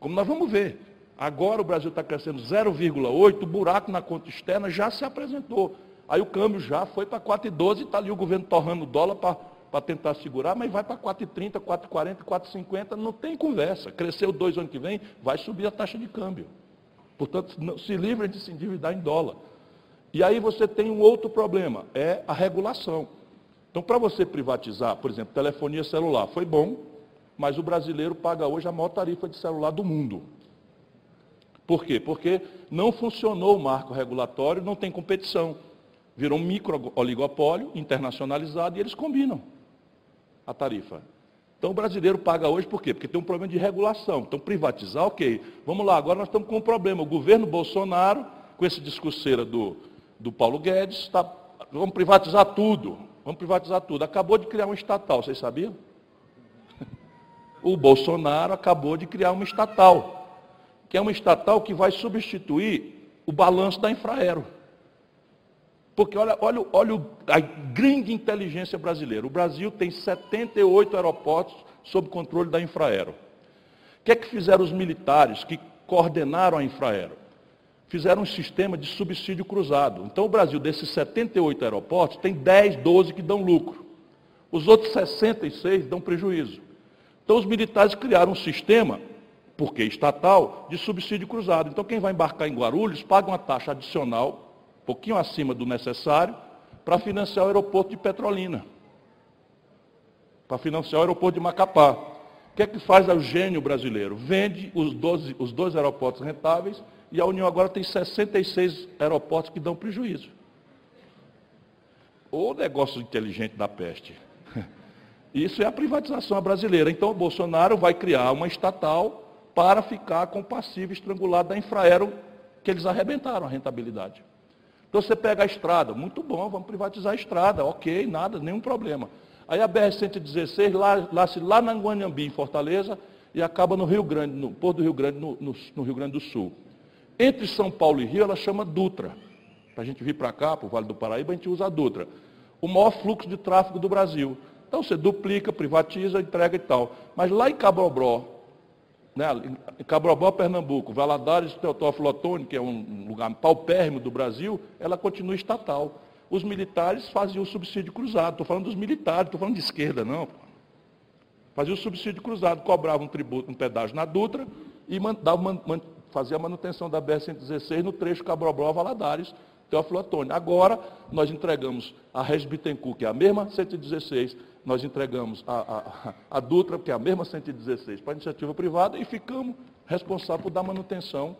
Como nós vamos ver. Agora o Brasil está crescendo 0,8, o buraco na conta externa já se apresentou. Aí o câmbio já foi para 4,12 e está ali o governo torrando o dólar para tentar segurar, mas vai para 4,30, 4,40, 4,50, não tem conversa. Cresceu dois ano que vem, vai subir a taxa de câmbio. Portanto, se livre de se endividar em dólar. E aí você tem um outro problema, é a regulação. Então, para você privatizar, por exemplo, telefonia celular, foi bom, mas o brasileiro paga hoje a maior tarifa de celular do mundo. Por quê? Porque não funcionou o marco regulatório, não tem competição. Virou um micro-oligopólio internacionalizado e eles combinam a tarifa. Então o brasileiro paga hoje por quê? Porque tem um problema de regulação. Então privatizar, ok. Vamos lá, agora nós estamos com um problema. O governo Bolsonaro, com esse discurseira do, do Paulo Guedes, está, vamos privatizar tudo. Vamos privatizar tudo. Acabou de criar um estatal, vocês sabiam? O Bolsonaro acabou de criar uma estatal, que é uma estatal que vai substituir o balanço da Infraero. Porque olha, olha, olha a grande inteligência brasileira. O Brasil tem 78 aeroportos sob controle da Infraero. O que é que fizeram os militares que coordenaram a Infraero? fizeram um sistema de subsídio cruzado. Então o Brasil, desses 78 aeroportos, tem 10, 12 que dão lucro. Os outros 66 dão prejuízo. Então os militares criaram um sistema, porque estatal, de subsídio cruzado. Então quem vai embarcar em Guarulhos paga uma taxa adicional, pouquinho acima do necessário, para financiar o aeroporto de Petrolina. Para financiar o aeroporto de Macapá. O que é que faz o gênio brasileiro? Vende os, 12, os dois aeroportos rentáveis e a União agora tem 66 aeroportos que dão prejuízo. O negócio inteligente da peste. Isso é a privatização brasileira. Então o Bolsonaro vai criar uma estatal para ficar com o passivo estrangulado da Infraero, que eles arrebentaram a rentabilidade. Então você pega a estrada, muito bom, vamos privatizar a estrada, ok, nada, nenhum problema. Aí a BR-116, lá, lá, lá na Guanhambi, em Fortaleza, e acaba no Rio Grande, no Porto do Rio Grande, no, no, no Rio Grande do Sul. Entre São Paulo e Rio, ela chama Dutra. Para a gente vir para cá, para o Vale do Paraíba, a gente usa a Dutra. O maior fluxo de tráfego do Brasil. Então você duplica, privatiza, entrega e tal. Mas lá em Cabrobró, né, em Cabrobró, Pernambuco, Valadares, Teotófilo Otoni, que é um lugar paupérrimo do Brasil, ela continua estatal. Os militares faziam o subsídio cruzado. Estou falando dos militares, estou falando de esquerda, não. Faziam o subsídio cruzado, cobravam um tributo, um pedágio na Dutra e mandavam, fazia a manutenção da BR-116 no trecho Cabrobró Valadares, Teófilo Otoni. Agora, nós entregamos a Regis que é a mesma 116, nós entregamos a, a, a Dutra, que é a mesma 116, para a iniciativa privada, e ficamos responsáveis por dar manutenção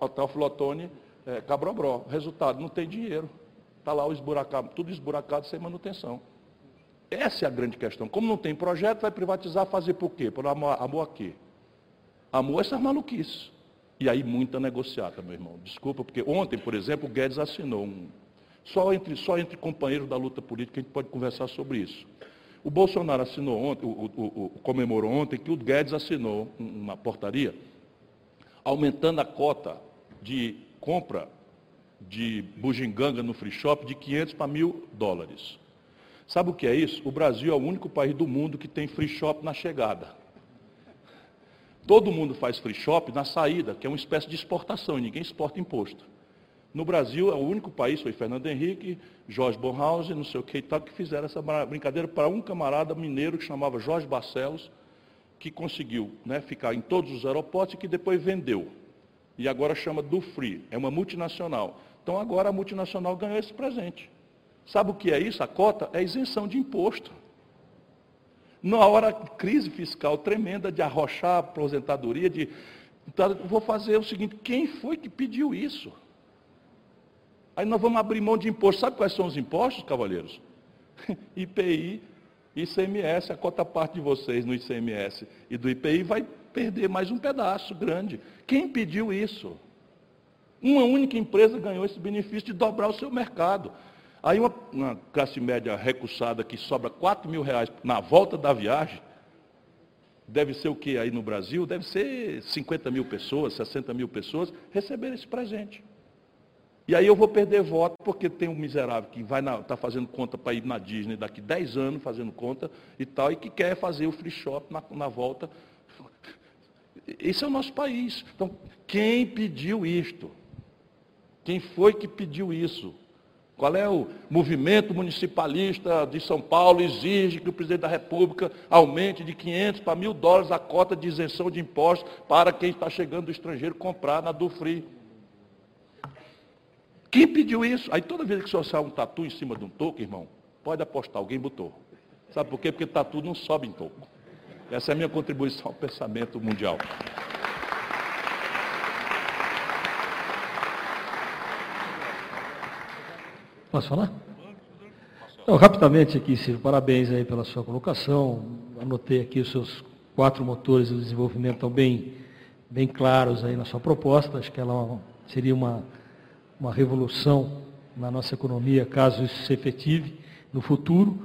ao Teófilo Otoni, é, Cabrobró. Resultado, não tem dinheiro. Está lá o esburacado, tudo esburacado sem manutenção. Essa é a grande questão. Como não tem projeto, vai privatizar, fazer por quê? Por amor, amor a quê? Amor essas maluquices. E aí muita negociata, meu irmão. Desculpa, porque ontem, por exemplo, o Guedes assinou um. Só entre, só entre companheiros da luta política a gente pode conversar sobre isso. O Bolsonaro assinou ontem, o, o, o, comemorou ontem que o Guedes assinou uma portaria aumentando a cota de compra de bugiganga no free shop de 500 para mil dólares. Sabe o que é isso? O Brasil é o único país do mundo que tem free shop na chegada. Todo mundo faz free shop na saída, que é uma espécie de exportação, e ninguém exporta imposto. No Brasil, é o único país, foi Fernando Henrique, Jorge Bonhausen, não sei o que e tal, que fizeram essa brincadeira para um camarada mineiro que chamava Jorge Barcelos, que conseguiu né, ficar em todos os aeroportos e que depois vendeu. E agora chama do Free, é uma multinacional. Então agora a multinacional ganhou esse presente. Sabe o que é isso? A cota é isenção de imposto. Na hora, crise fiscal tremenda de arrochar a aposentadoria, de. Então, vou fazer o seguinte: quem foi que pediu isso? Aí nós vamos abrir mão de imposto. Sabe quais são os impostos, cavalheiros? IPI, ICMS, a cota parte de vocês no ICMS e do IPI vai perder mais um pedaço grande. Quem pediu isso? Uma única empresa ganhou esse benefício de dobrar o seu mercado. Aí uma, uma classe média recursada que sobra 4 mil reais na volta da viagem, deve ser o que aí no Brasil? Deve ser 50 mil pessoas, 60 mil pessoas receber esse presente. E aí eu vou perder voto porque tem um miserável que vai está fazendo conta para ir na Disney daqui 10 anos, fazendo conta e tal, e que quer fazer o free shop na, na volta. Esse é o nosso país. Então, quem pediu isto? Quem foi que pediu isso? Qual é o movimento municipalista de São Paulo exige que o presidente da República aumente de 500 para mil dólares a cota de isenção de impostos para quem está chegando do estrangeiro comprar na Dufri? Quem pediu isso? Aí toda vez que você achar um tatu em cima de um toco, irmão, pode apostar, alguém botou. Sabe por quê? Porque tatu não sobe em toco. Essa é a minha contribuição ao pensamento mundial. Posso falar? Então, rapidamente aqui, Ciro, parabéns aí pela sua colocação. Anotei aqui os seus quatro motores do desenvolvimento estão bem, bem claros aí na sua proposta. Acho que ela seria uma, uma revolução na nossa economia, caso isso se efetive no futuro.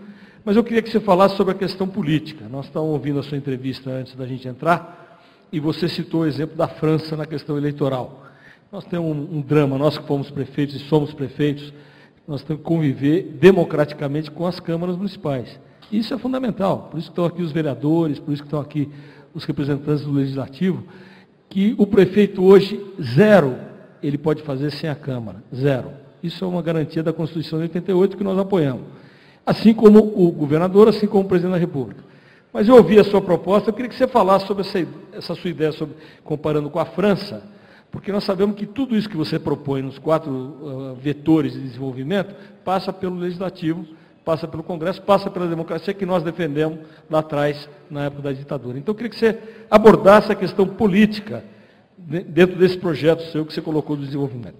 Mas eu queria que você falasse sobre a questão política. Nós estávamos ouvindo a sua entrevista antes da gente entrar, e você citou o exemplo da França na questão eleitoral. Nós temos um, um drama, nós que fomos prefeitos e somos prefeitos, nós temos que conviver democraticamente com as câmaras municipais. Isso é fundamental, por isso que estão aqui os vereadores, por isso que estão aqui os representantes do Legislativo, que o prefeito hoje, zero, ele pode fazer sem a Câmara, zero. Isso é uma garantia da Constituição de 88 que nós apoiamos. Assim como o governador, assim como o presidente da República. Mas eu ouvi a sua proposta, eu queria que você falasse sobre essa, essa sua ideia, sobre, comparando com a França, porque nós sabemos que tudo isso que você propõe nos quatro uh, vetores de desenvolvimento passa pelo legislativo, passa pelo Congresso, passa pela democracia que nós defendemos lá atrás, na época da ditadura. Então eu queria que você abordasse a questão política dentro desse projeto seu que você colocou do desenvolvimento.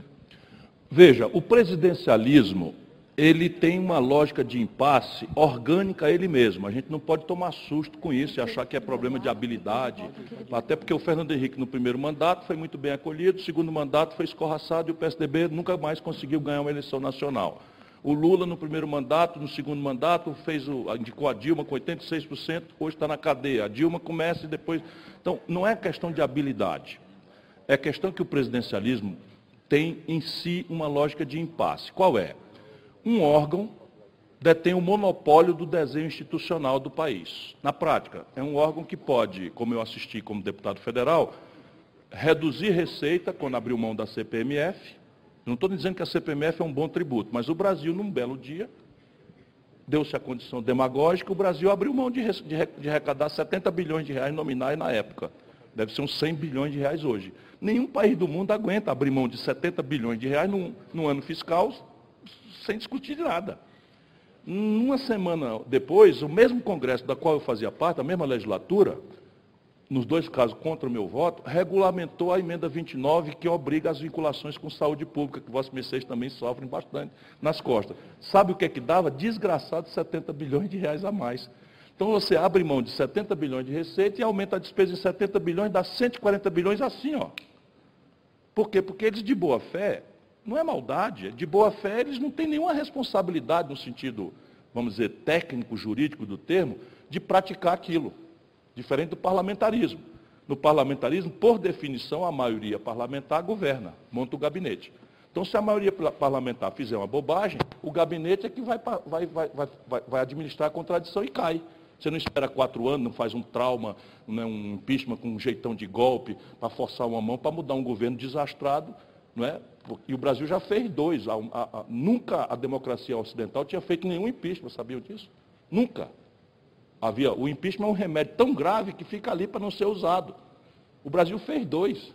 Veja, o presidencialismo ele tem uma lógica de impasse orgânica a ele mesmo. A gente não pode tomar susto com isso e achar que é problema de habilidade. Até porque o Fernando Henrique, no primeiro mandato, foi muito bem acolhido, segundo mandato foi escorraçado e o PSDB nunca mais conseguiu ganhar uma eleição nacional. O Lula, no primeiro mandato, no segundo mandato, fez o, indicou a Dilma com 86%, hoje está na cadeia. A Dilma começa e depois. Então, não é questão de habilidade. É questão que o presidencialismo tem em si uma lógica de impasse. Qual é? um órgão detém o monopólio do desenho institucional do país. Na prática, é um órgão que pode, como eu assisti como deputado federal, reduzir receita quando abriu mão da CPMF. Não estou dizendo que a CPMF é um bom tributo, mas o Brasil, num belo dia, deu-se a condição demagógica, o Brasil abriu mão de, de, arrecadar 70 bilhões de reais nominais na época. Deve ser uns 100 bilhões de reais hoje. Nenhum país do mundo aguenta abrir mão de 70 bilhões de reais num ano fiscal sem discutir nada. Uma semana depois, o mesmo Congresso da qual eu fazia parte, a mesma legislatura, nos dois casos contra o meu voto, regulamentou a emenda 29 que obriga as vinculações com saúde pública, que vossos mercês também sofrem bastante nas costas. Sabe o que é que dava? Desgraçado 70 bilhões de reais a mais. Então você abre mão de 70 bilhões de receita e aumenta a despesa em 70 bilhões, dá 140 bilhões assim, ó. Por quê? Porque eles de boa fé não é maldade, de boa fé, eles não têm nenhuma responsabilidade no sentido, vamos dizer, técnico, jurídico do termo, de praticar aquilo. Diferente do parlamentarismo. No parlamentarismo, por definição, a maioria parlamentar governa, monta o gabinete. Então, se a maioria parlamentar fizer uma bobagem, o gabinete é que vai, vai, vai, vai administrar a contradição e cai. Você não espera quatro anos, não faz um trauma, né, um impeachment com um jeitão de golpe para forçar uma mão para mudar um governo desastrado não é? E o Brasil já fez dois. A, a, a, nunca a democracia ocidental tinha feito nenhum impeachment, sabiam disso? Nunca. Havia, o impeachment é um remédio tão grave que fica ali para não ser usado. O Brasil fez dois.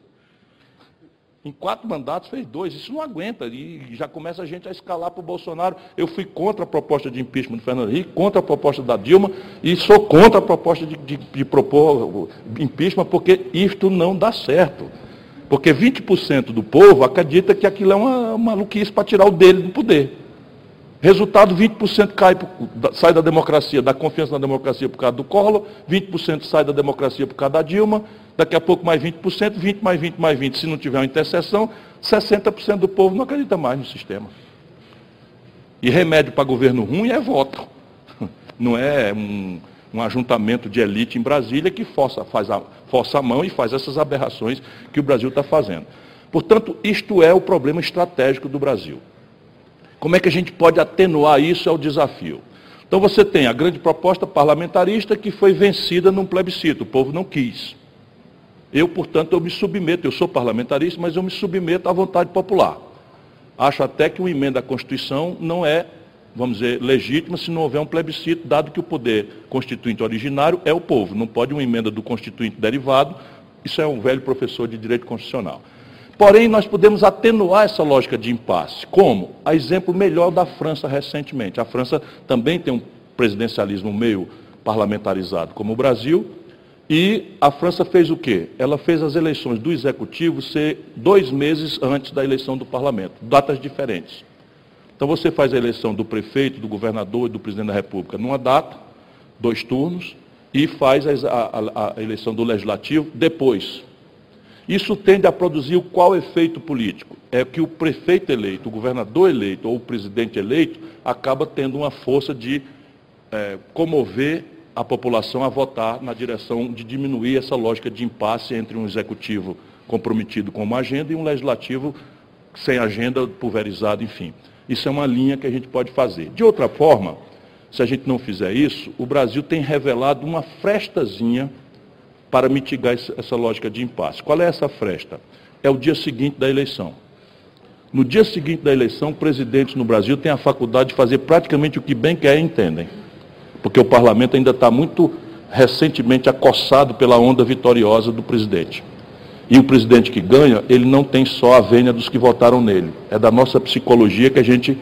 Em quatro mandatos fez dois. Isso não aguenta. E já começa a gente a escalar para o Bolsonaro. Eu fui contra a proposta de impeachment do Fernando Henrique, contra a proposta da Dilma e sou contra a proposta de, de, de propor impeachment, porque isto não dá certo. Porque 20% do povo acredita que aquilo é uma maluquice para tirar o dele do poder. Resultado, 20% cai, sai da democracia, da confiança na democracia por causa do Collor, 20% sai da democracia por causa da Dilma, daqui a pouco mais 20%, 20 mais 20 mais 20, se não tiver uma interseção, 60% do povo não acredita mais no sistema. E remédio para governo ruim é voto. Não é um, um ajuntamento de elite em Brasília que força, faz a, força a mão e faz essas aberrações que o Brasil está fazendo. Portanto, isto é o problema estratégico do Brasil. Como é que a gente pode atenuar isso é o desafio. Então você tem a grande proposta parlamentarista que foi vencida num plebiscito, o povo não quis. Eu, portanto, eu me submeto, eu sou parlamentarista, mas eu me submeto à vontade popular. Acho até que uma emenda à Constituição não é, vamos dizer, legítima se não houver um plebiscito, dado que o poder constituinte originário é o povo. Não pode uma emenda do constituinte derivado, isso é um velho professor de direito constitucional. Porém, nós podemos atenuar essa lógica de impasse. Como? A exemplo melhor da França recentemente. A França também tem um presidencialismo meio parlamentarizado como o Brasil, e a França fez o quê? Ela fez as eleições do executivo ser dois meses antes da eleição do parlamento, datas diferentes. Então você faz a eleição do prefeito, do governador e do presidente da república numa data, dois turnos, e faz a, a, a eleição do legislativo depois. Isso tende a produzir qual efeito político? É que o prefeito eleito, o governador eleito ou o presidente eleito acaba tendo uma força de é, comover a população a votar na direção de diminuir essa lógica de impasse entre um executivo comprometido com uma agenda e um legislativo sem agenda, pulverizado, enfim. Isso é uma linha que a gente pode fazer. De outra forma, se a gente não fizer isso, o Brasil tem revelado uma frestazinha para mitigar essa lógica de impasse. Qual é essa fresta? É o dia seguinte da eleição. No dia seguinte da eleição, presidentes no Brasil têm a faculdade de fazer praticamente o que bem quer e entendem porque o parlamento ainda está muito recentemente acossado pela onda vitoriosa do presidente. E o presidente que ganha, ele não tem só a vênia dos que votaram nele. É da nossa psicologia que a gente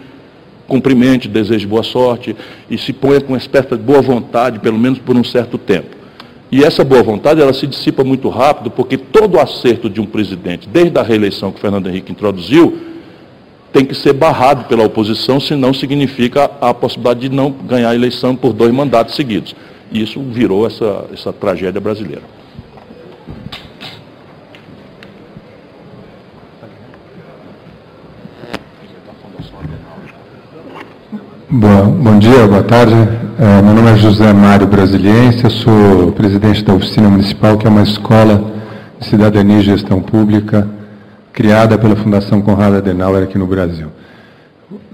cumprimente, deseje boa sorte e se ponha com uma espécie de boa vontade, pelo menos por um certo tempo. E essa boa vontade, ela se dissipa muito rápido, porque todo acerto de um presidente, desde a reeleição que Fernando Henrique introduziu, tem que ser barrado pela oposição, senão significa a possibilidade de não ganhar a eleição por dois mandatos seguidos. E isso virou essa, essa tragédia brasileira. Bom, bom dia, boa tarde. É, meu nome é José Mário Brasiliense, eu sou presidente da Oficina Municipal, que é uma escola de cidadania e gestão pública criada pela Fundação Conrado Adenauer aqui no Brasil.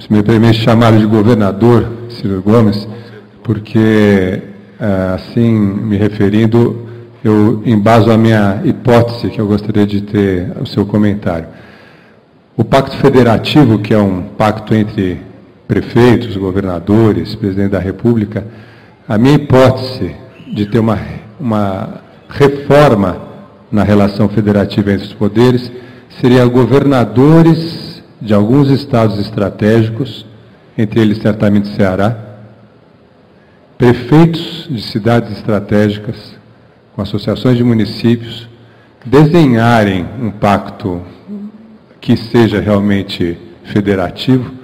Se me permite chamar de governador, Ciro Gomes, porque, eh, assim, me referindo, eu embaso a minha hipótese, que eu gostaria de ter o seu comentário. O Pacto Federativo, que é um pacto entre prefeitos, governadores, presidente da República, a minha hipótese de ter uma, uma reforma na relação federativa entre os poderes seria governadores de alguns estados estratégicos, entre eles certamente Ceará, prefeitos de cidades estratégicas, com associações de municípios, desenharem um pacto que seja realmente federativo,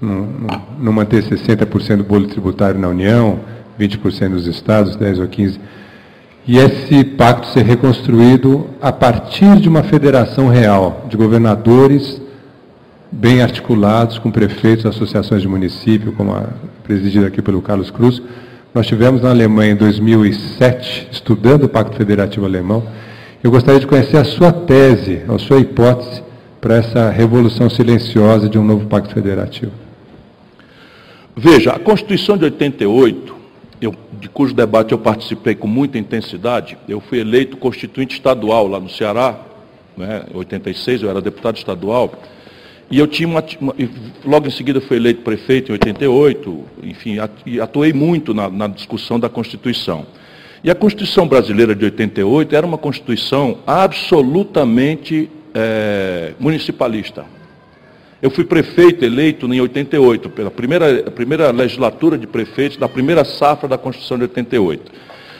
não, manter 60% do bolo tributário na União, 20% dos estados, 10 ou 15% e esse pacto ser reconstruído a partir de uma federação real de governadores bem articulados com prefeitos, associações de município, como a presidida aqui pelo Carlos Cruz. Nós tivemos na Alemanha em 2007 estudando o Pacto Federativo Alemão. Eu gostaria de conhecer a sua tese, a sua hipótese para essa revolução silenciosa de um novo Pacto Federativo. Veja, a Constituição de 88 eu, de cujo debate eu participei com muita intensidade, eu fui eleito constituinte estadual lá no Ceará, né, em 86, eu era deputado estadual, e eu tinha uma, uma, logo em seguida fui eleito prefeito em 88, enfim, atuei muito na, na discussão da Constituição. E a Constituição brasileira de 88 era uma Constituição absolutamente é, municipalista. Eu fui prefeito eleito em 88, pela primeira, primeira legislatura de prefeitos da primeira safra da Constituição de 88.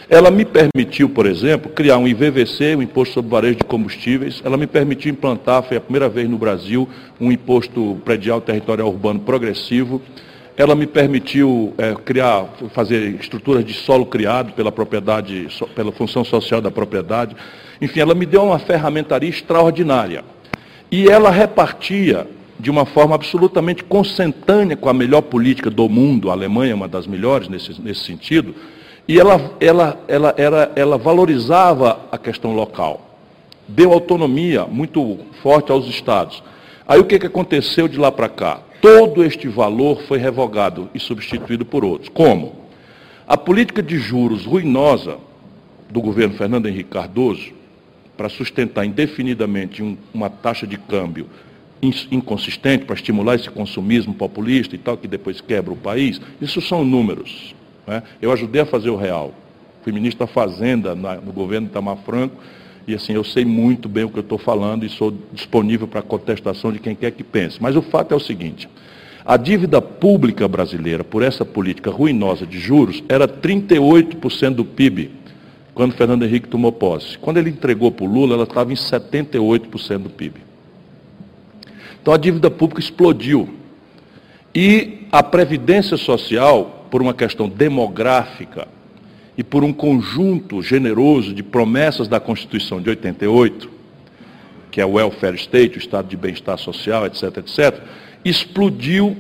Ela me permitiu, por exemplo, criar um IVVC, um Imposto sobre Varejo de Combustíveis. Ela me permitiu implantar, foi a primeira vez no Brasil, um imposto predial territorial urbano progressivo. Ela me permitiu é, criar, fazer estruturas de solo criado pela propriedade, pela função social da propriedade. Enfim, ela me deu uma ferramentaria extraordinária. E ela repartia de uma forma absolutamente consentânea com a melhor política do mundo, a Alemanha é uma das melhores nesse, nesse sentido, e ela, ela, ela, ela, ela valorizava a questão local, deu autonomia muito forte aos estados. Aí o que, que aconteceu de lá para cá? Todo este valor foi revogado e substituído por outros. Como? A política de juros ruinosa do governo Fernando Henrique Cardoso, para sustentar indefinidamente um, uma taxa de câmbio inconsistente para estimular esse consumismo populista e tal, que depois quebra o país, isso são números. Né? Eu ajudei a fazer o real. Fui ministro da Fazenda na, no governo Itamar Franco, e assim, eu sei muito bem o que eu estou falando e sou disponível para contestação de quem quer que pense. Mas o fato é o seguinte, a dívida pública brasileira, por essa política ruinosa de juros, era 38% do PIB, quando Fernando Henrique tomou posse. Quando ele entregou para o Lula, ela estava em 78% do PIB. Então a dívida pública explodiu. E a Previdência Social, por uma questão demográfica e por um conjunto generoso de promessas da Constituição de 88, que é o welfare state, o estado de bem-estar social, etc., etc., explodiu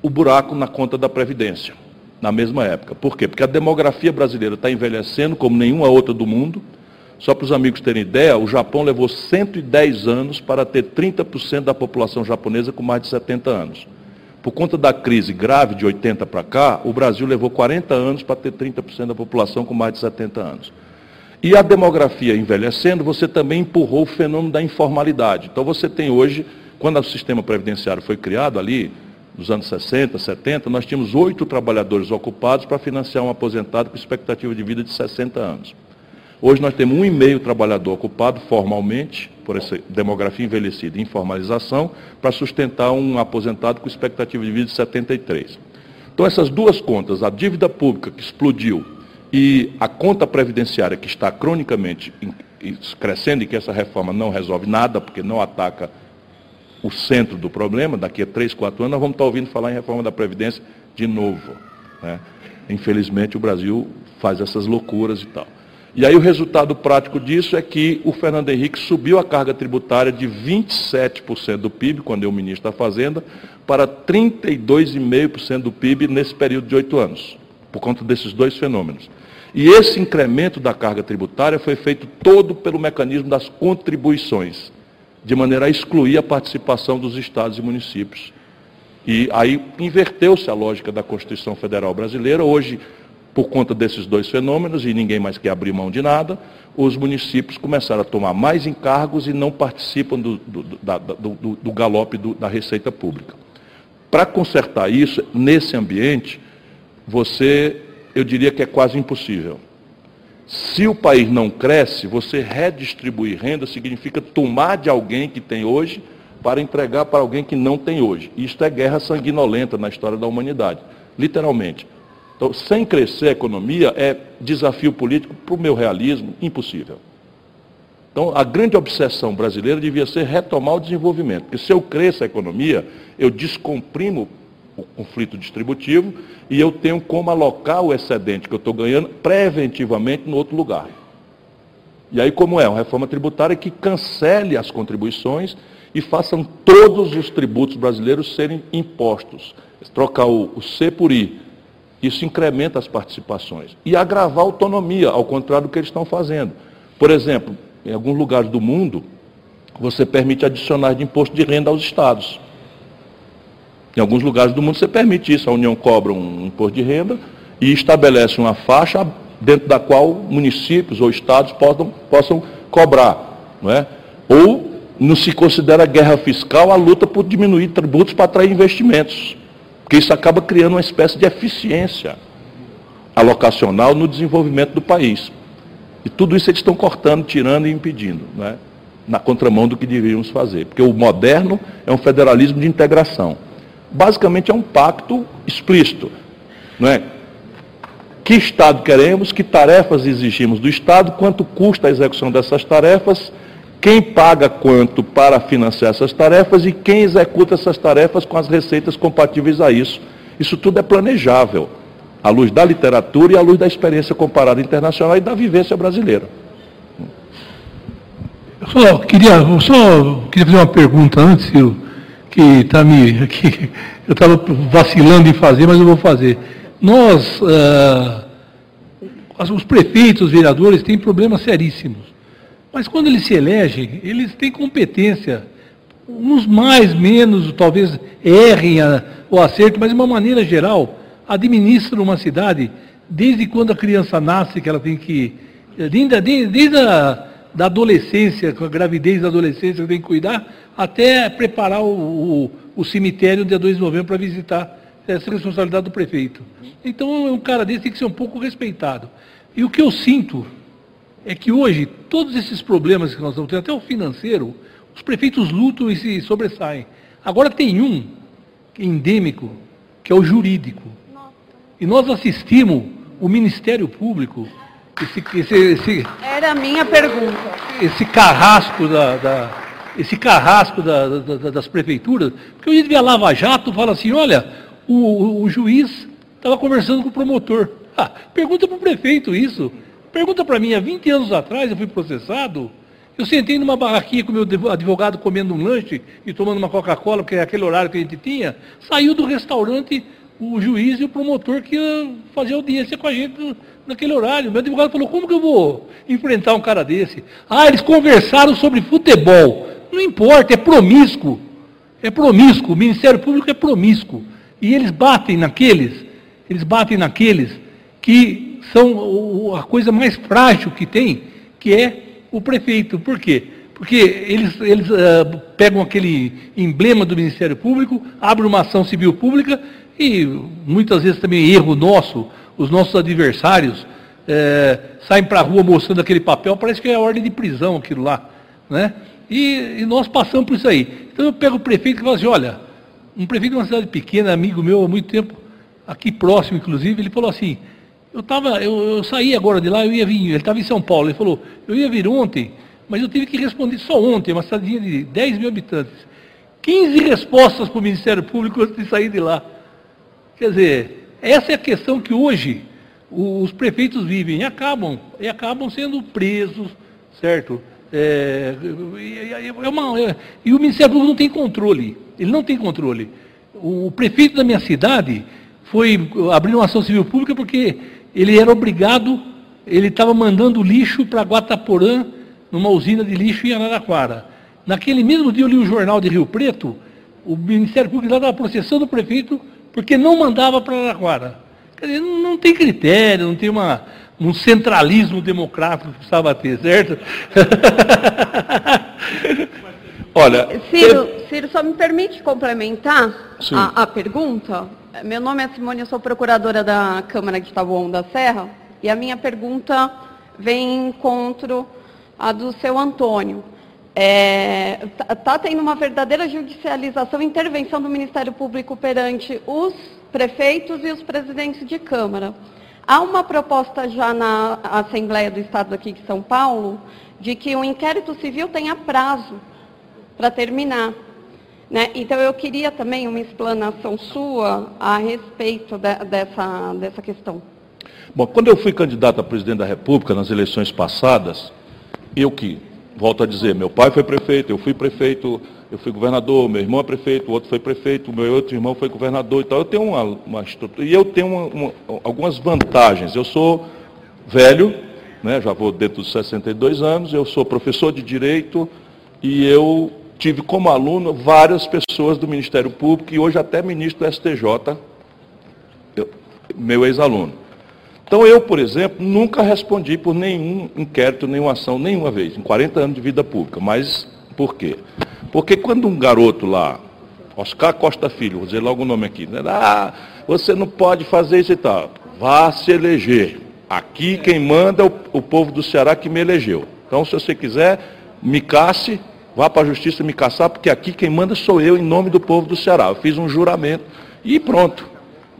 o buraco na conta da Previdência, na mesma época. Por quê? Porque a demografia brasileira está envelhecendo como nenhuma outra do mundo, só para os amigos terem ideia, o Japão levou 110 anos para ter 30% da população japonesa com mais de 70 anos. Por conta da crise grave de 80 para cá, o Brasil levou 40 anos para ter 30% da população com mais de 70 anos. E a demografia envelhecendo, você também empurrou o fenômeno da informalidade. Então você tem hoje, quando o sistema previdenciário foi criado ali, nos anos 60, 70, nós tínhamos oito trabalhadores ocupados para financiar um aposentado com expectativa de vida de 60 anos. Hoje nós temos um e meio trabalhador ocupado formalmente, por essa demografia envelhecida e informalização, para sustentar um aposentado com expectativa de vida de 73. Então essas duas contas, a dívida pública que explodiu e a conta previdenciária que está cronicamente crescendo e que essa reforma não resolve nada, porque não ataca o centro do problema, daqui a três, quatro anos nós vamos estar ouvindo falar em reforma da Previdência de novo. Né? Infelizmente o Brasil faz essas loucuras e tal. E aí o resultado prático disso é que o Fernando Henrique subiu a carga tributária de 27% do PIB, quando eu ministro da Fazenda, para 32,5% do PIB nesse período de oito anos, por conta desses dois fenômenos. E esse incremento da carga tributária foi feito todo pelo mecanismo das contribuições, de maneira a excluir a participação dos estados e municípios. E aí inverteu-se a lógica da Constituição Federal Brasileira. Hoje, por conta desses dois fenômenos, e ninguém mais quer abrir mão de nada, os municípios começaram a tomar mais encargos e não participam do, do, da, do, do galope da receita pública. Para consertar isso, nesse ambiente, você, eu diria que é quase impossível. Se o país não cresce, você redistribuir renda significa tomar de alguém que tem hoje para entregar para alguém que não tem hoje. Isto é guerra sanguinolenta na história da humanidade, literalmente. Então, sem crescer a economia é desafio político para o meu realismo impossível. Então, a grande obsessão brasileira devia ser retomar o desenvolvimento. Porque se eu cresço a economia, eu descomprimo o conflito distributivo e eu tenho como alocar o excedente que eu estou ganhando preventivamente no outro lugar. E aí, como é? Uma reforma tributária que cancele as contribuições e façam todos os tributos brasileiros serem impostos. Trocar o, o C por I, isso incrementa as participações. E agravar a autonomia, ao contrário do que eles estão fazendo. Por exemplo, em alguns lugares do mundo, você permite adicionar de imposto de renda aos estados. Em alguns lugares do mundo você permite isso. A União cobra um imposto de renda e estabelece uma faixa dentro da qual municípios ou estados possam, possam cobrar. Não é? Ou não se considera guerra fiscal a luta por diminuir tributos para atrair investimentos. Porque isso acaba criando uma espécie de eficiência alocacional no desenvolvimento do país. E tudo isso eles estão cortando, tirando e impedindo. Né? na contramão do que deveríamos fazer. Porque o moderno é um federalismo de integração. Basicamente é um pacto explícito. Não é? Que Estado queremos, que tarefas exigimos do Estado, quanto custa a execução dessas tarefas, quem paga quanto para financiar essas tarefas e quem executa essas tarefas com as receitas compatíveis a isso. Isso tudo é planejável, à luz da literatura e à luz da experiência comparada internacional e da vivência brasileira. Eu só queria, eu só queria fazer uma pergunta antes, eu, que está me. Que eu estava vacilando em fazer, mas eu vou fazer. Nós, ah, os prefeitos, os vereadores, têm problemas seríssimos. Mas quando eles se elegem, eles têm competência. Uns mais, menos, talvez errem o acerto, mas de uma maneira geral, administram uma cidade desde quando a criança nasce, que ela tem que. Desde, desde, a da adolescência, com a gravidez da adolescência que tem que cuidar, até preparar o, o, o cemitério dia 2 de novembro para visitar. Essa responsabilidade do prefeito. Então, um cara desse tem que ser um pouco respeitado. E o que eu sinto é que hoje, todos esses problemas que nós estamos tendo, até o financeiro, os prefeitos lutam e se sobressaem. Agora tem um endêmico, que é o jurídico. E nós assistimos o Ministério Público esse, esse, esse, Era a minha pergunta. Esse carrasco da, da esse carrasco da, da, das prefeituras, porque eu via Lava Jato fala assim, olha, o, o, o juiz estava conversando com o promotor. Ah, pergunta para o prefeito isso. Pergunta para mim, há 20 anos atrás eu fui processado, eu sentei numa barraquinha com meu advogado comendo um lanche e tomando uma Coca-Cola, que é aquele horário que a gente tinha, saiu do restaurante o juiz e o promotor que ia fazer audiência com a gente naquele horário. Meu advogado falou, como que eu vou enfrentar um cara desse? Ah, eles conversaram sobre futebol. Não importa, é promíscuo. É promíscuo, o Ministério Público é promíscuo. E eles batem naqueles, eles batem naqueles que são a coisa mais frágil que tem, que é o prefeito. Por quê? Porque eles, eles uh, pegam aquele emblema do Ministério Público, abrem uma ação civil pública e muitas vezes também erro nosso, os nossos adversários é, saem para a rua mostrando aquele papel, parece que é a ordem de prisão aquilo lá. Né? E, e, nós passamos por isso aí. Então eu pego o prefeito e falo assim, olha, um prefeito de uma cidade pequena, amigo meu há muito tempo, aqui próximo inclusive, ele falou assim, eu, tava, eu, eu saí agora de lá, eu ia vir, ele estava em São Paulo, ele falou, eu ia vir ontem, mas eu tive que responder só ontem, uma cidade de 10 mil habitantes. 15 respostas para o Ministério Público antes de sair de lá. Quer dizer, essa é a questão que hoje os prefeitos vivem e acabam, e acabam sendo presos, certo? É, é uma, é, e o Ministério Público não tem controle, ele não tem controle. O prefeito da minha cidade foi abrir uma ação civil pública porque ele era obrigado, ele estava mandando lixo para Guataporã, numa usina de lixo em Araraquara. Naquele mesmo dia eu li o jornal de Rio Preto, o Ministério Público estava processando o prefeito porque não mandava para Araraquara. Quer dizer, não tem critério, não tem uma, um centralismo democrático que precisava ter, certo? Olha. Ciro, Ciro, só me permite complementar a, a, pergunta? Meu nome é Simone, eu sou procuradora da Câmara de Taboão da Serra, e a minha pergunta vem em encontro à do seu Antônio. Está é, tá, tá tendo uma verdadeira judicialização intervenção do Ministério Público perante os prefeitos e os presidentes de Câmara. Há uma proposta já na Assembleia do Estado aqui de São Paulo de que o um inquérito civil tenha prazo para terminar. Né? Então, eu queria também uma explanação sua a respeito de, dessa, dessa questão. Bom, quando eu fui candidato a presidente da República nas eleições passadas, eu que volto a dizer, meu pai foi prefeito, eu fui prefeito, eu fui governador, meu irmão é prefeito, o outro foi prefeito, meu outro irmão foi governador e tal. Eu tenho uma, uma estrutura, e eu tenho uma, uma, algumas vantagens. Eu sou velho, né, já vou dentro dos 62 anos, eu sou professor de Direito e eu tive como aluno várias pessoas do Ministério Público e hoje até ministro do STJ, eu, meu ex-aluno. Então eu, por exemplo, nunca respondi por nenhum inquérito, nenhuma ação, nenhuma vez, em 40 anos de vida pública. Mas por quê? Porque quando um garoto lá, Oscar Costa Filho, vou dizer logo o nome aqui, né? ah, você não pode fazer isso e tal. Vá se eleger. Aqui quem manda é o, o povo do Ceará que me elegeu. Então, se você quiser, me casse, vá para a justiça me caçar, porque aqui quem manda sou eu em nome do povo do Ceará. Eu fiz um juramento e pronto.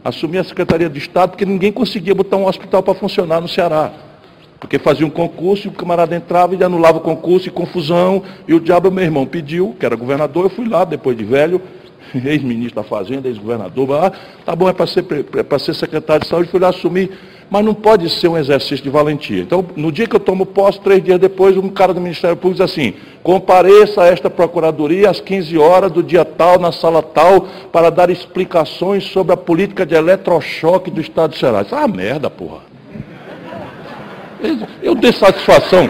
Assumi a Secretaria de Estado porque ninguém conseguia botar um hospital para funcionar no Ceará. Porque fazia um concurso e o camarada entrava e anulava o concurso e confusão. E o diabo, meu irmão, pediu, que era governador, eu fui lá, depois de velho, ex-ministro da Fazenda, ex-governador, ah, tá bom, é para ser, é ser secretário de saúde, fui lá assumir, mas não pode ser um exercício de valentia. Então, no dia que eu tomo posse, três dias depois, um cara do Ministério Público diz assim, compareça a esta procuradoria às 15 horas do dia tal, na sala tal, para dar explicações sobre a política de eletrochoque do Estado de Ceará. Isso é uma merda, porra. Eu dei satisfação,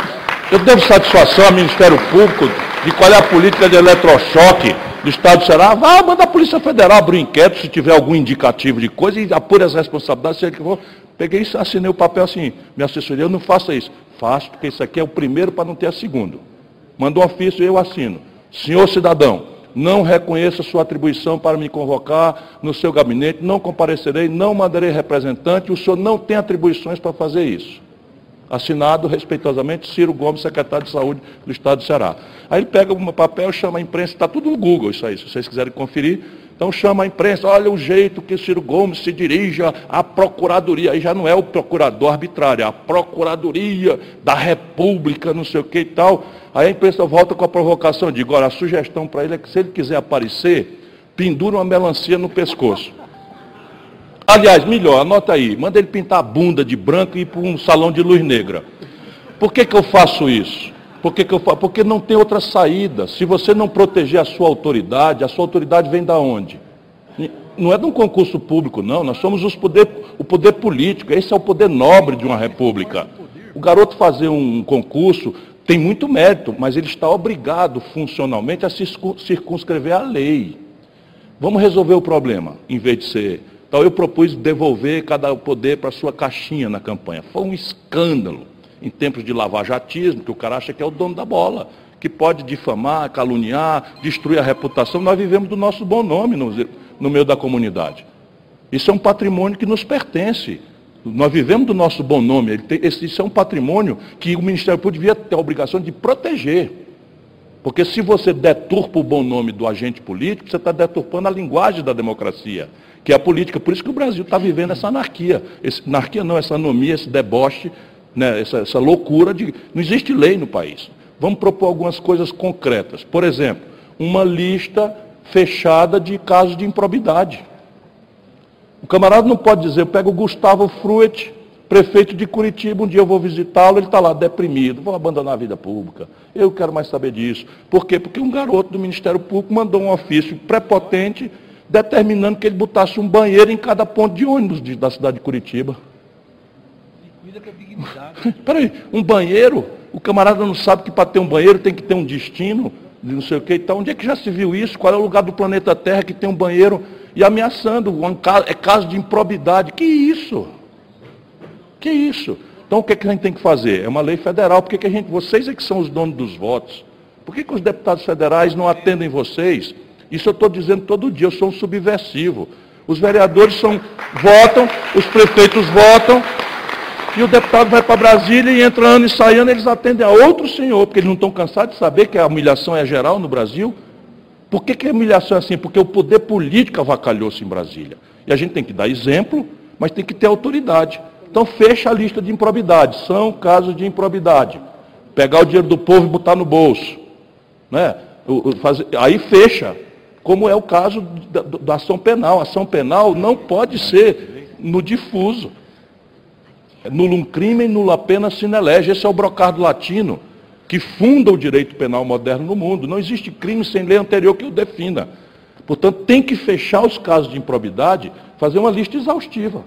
eu devo satisfação ao Ministério Público de qual é a política de eletrochoque do Estado do Ceará. Vá, manda a Polícia Federal abrir um inquérito se tiver algum indicativo de coisa e apure as responsabilidades, seja que for. Peguei e assinei o papel assim, minha assessoria, eu não faça isso. Faço, porque isso aqui é o primeiro para não ter a segundo. Mandou um ofício eu assino. Senhor cidadão, não reconheça sua atribuição para me convocar no seu gabinete, não comparecerei, não mandarei representante, o senhor não tem atribuições para fazer isso. Assinado respeitosamente Ciro Gomes, secretário de Saúde do Estado do Ceará. Aí ele pega um papel, chama a imprensa, está tudo no Google isso aí, se vocês quiserem conferir. Então chama a imprensa, olha o jeito que Ciro Gomes se dirige à Procuradoria. Aí já não é o procurador arbitrário, é a Procuradoria da República, não sei o que e tal. Aí a imprensa volta com a provocação, digo, agora a sugestão para ele é que se ele quiser aparecer, pendura uma melancia no pescoço. Aliás, melhor, anota aí, manda ele pintar a bunda de branco e ir para um salão de luz negra. Por que, que eu faço isso? Por que, eu? Porque não tem outra saída. Se você não proteger a sua autoridade, a sua autoridade vem da onde? Não é de um concurso público, não. Nós somos os poder, o poder político. Esse é o poder nobre de uma república. O garoto fazer um concurso tem muito mérito, mas ele está obrigado funcionalmente a circunscrever a lei. Vamos resolver o problema, em vez de ser então eu propus devolver cada poder para sua caixinha na campanha. Foi um escândalo em tempos de lavajatismo, que o cara acha que é o dono da bola, que pode difamar, caluniar, destruir a reputação. Nós vivemos do nosso bom nome no, no meio da comunidade. Isso é um patrimônio que nos pertence. Nós vivemos do nosso bom nome. Isso é um patrimônio que o Ministério Público devia ter a obrigação de proteger. Porque se você deturpa o bom nome do agente político, você está deturpando a linguagem da democracia que é a política. Por isso que o Brasil está vivendo essa anarquia. Esse, anarquia não, essa anomia, esse deboche, né, essa, essa loucura de. Não existe lei no país. Vamos propor algumas coisas concretas. Por exemplo, uma lista fechada de casos de improbidade. O camarada não pode dizer, eu pego o Gustavo Fruet, prefeito de Curitiba, um dia eu vou visitá-lo, ele está lá deprimido, vou abandonar a vida pública. Eu quero mais saber disso. Por quê? Porque um garoto do Ministério Público mandou um ofício prepotente determinando que ele botasse um banheiro em cada ponto de ônibus da cidade de Curitiba. Peraí, um banheiro? O camarada não sabe que para ter um banheiro tem que ter um destino, de não sei o que e tal. Onde é que já se viu isso? Qual é o lugar do planeta Terra que tem um banheiro e ameaçando? É caso de improbidade. Que isso? Que isso? Então o que, é que a gente tem que fazer? É uma lei federal. Por que, que a gente, vocês é que são os donos dos votos? Por que, que os deputados federais não atendem vocês? Isso eu estou dizendo todo dia, eu sou um subversivo. Os vereadores são, votam, os prefeitos votam, e o deputado vai para Brasília e entra ano e sai ano, eles atendem a outro senhor, porque eles não estão cansados de saber que a humilhação é geral no Brasil. Por que, que a humilhação é assim? Porque o poder político avacalhou-se em Brasília. E a gente tem que dar exemplo, mas tem que ter autoridade. Então fecha a lista de improbidade. São casos de improbidade. Pegar o dinheiro do povo e botar no bolso. Né? Aí fecha como é o caso da, da ação penal. A ação penal não pode ser no difuso. Nulum crime, nula pena sine lege. Esse é o brocardo latino que funda o direito penal moderno no mundo. Não existe crime sem lei anterior que o defina. Portanto, tem que fechar os casos de improbidade, fazer uma lista exaustiva.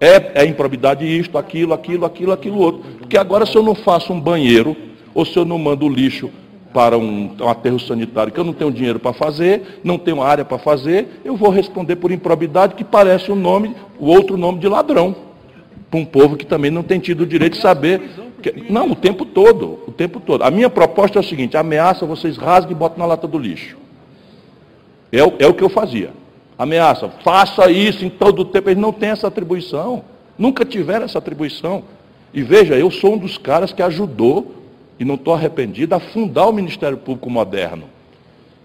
É, é improbidade isto, aquilo, aquilo, aquilo, aquilo outro. Porque agora se eu não faço um banheiro, ou se eu não mando o lixo para um, um aterro sanitário que eu não tenho dinheiro para fazer, não tenho área para fazer, eu vou responder por improbidade que parece o um nome, o outro nome de ladrão. Para um povo que também não tem tido o direito de saber. Que, não, o tempo todo, o tempo todo. A minha proposta é o seguinte, ameaça, vocês rasguem e botam na lata do lixo. É, é o que eu fazia. Ameaça, faça isso em todo o tempo. Eles não têm essa atribuição. Nunca tiveram essa atribuição. E veja, eu sou um dos caras que ajudou e não estou arrependido, a fundar o Ministério Público Moderno,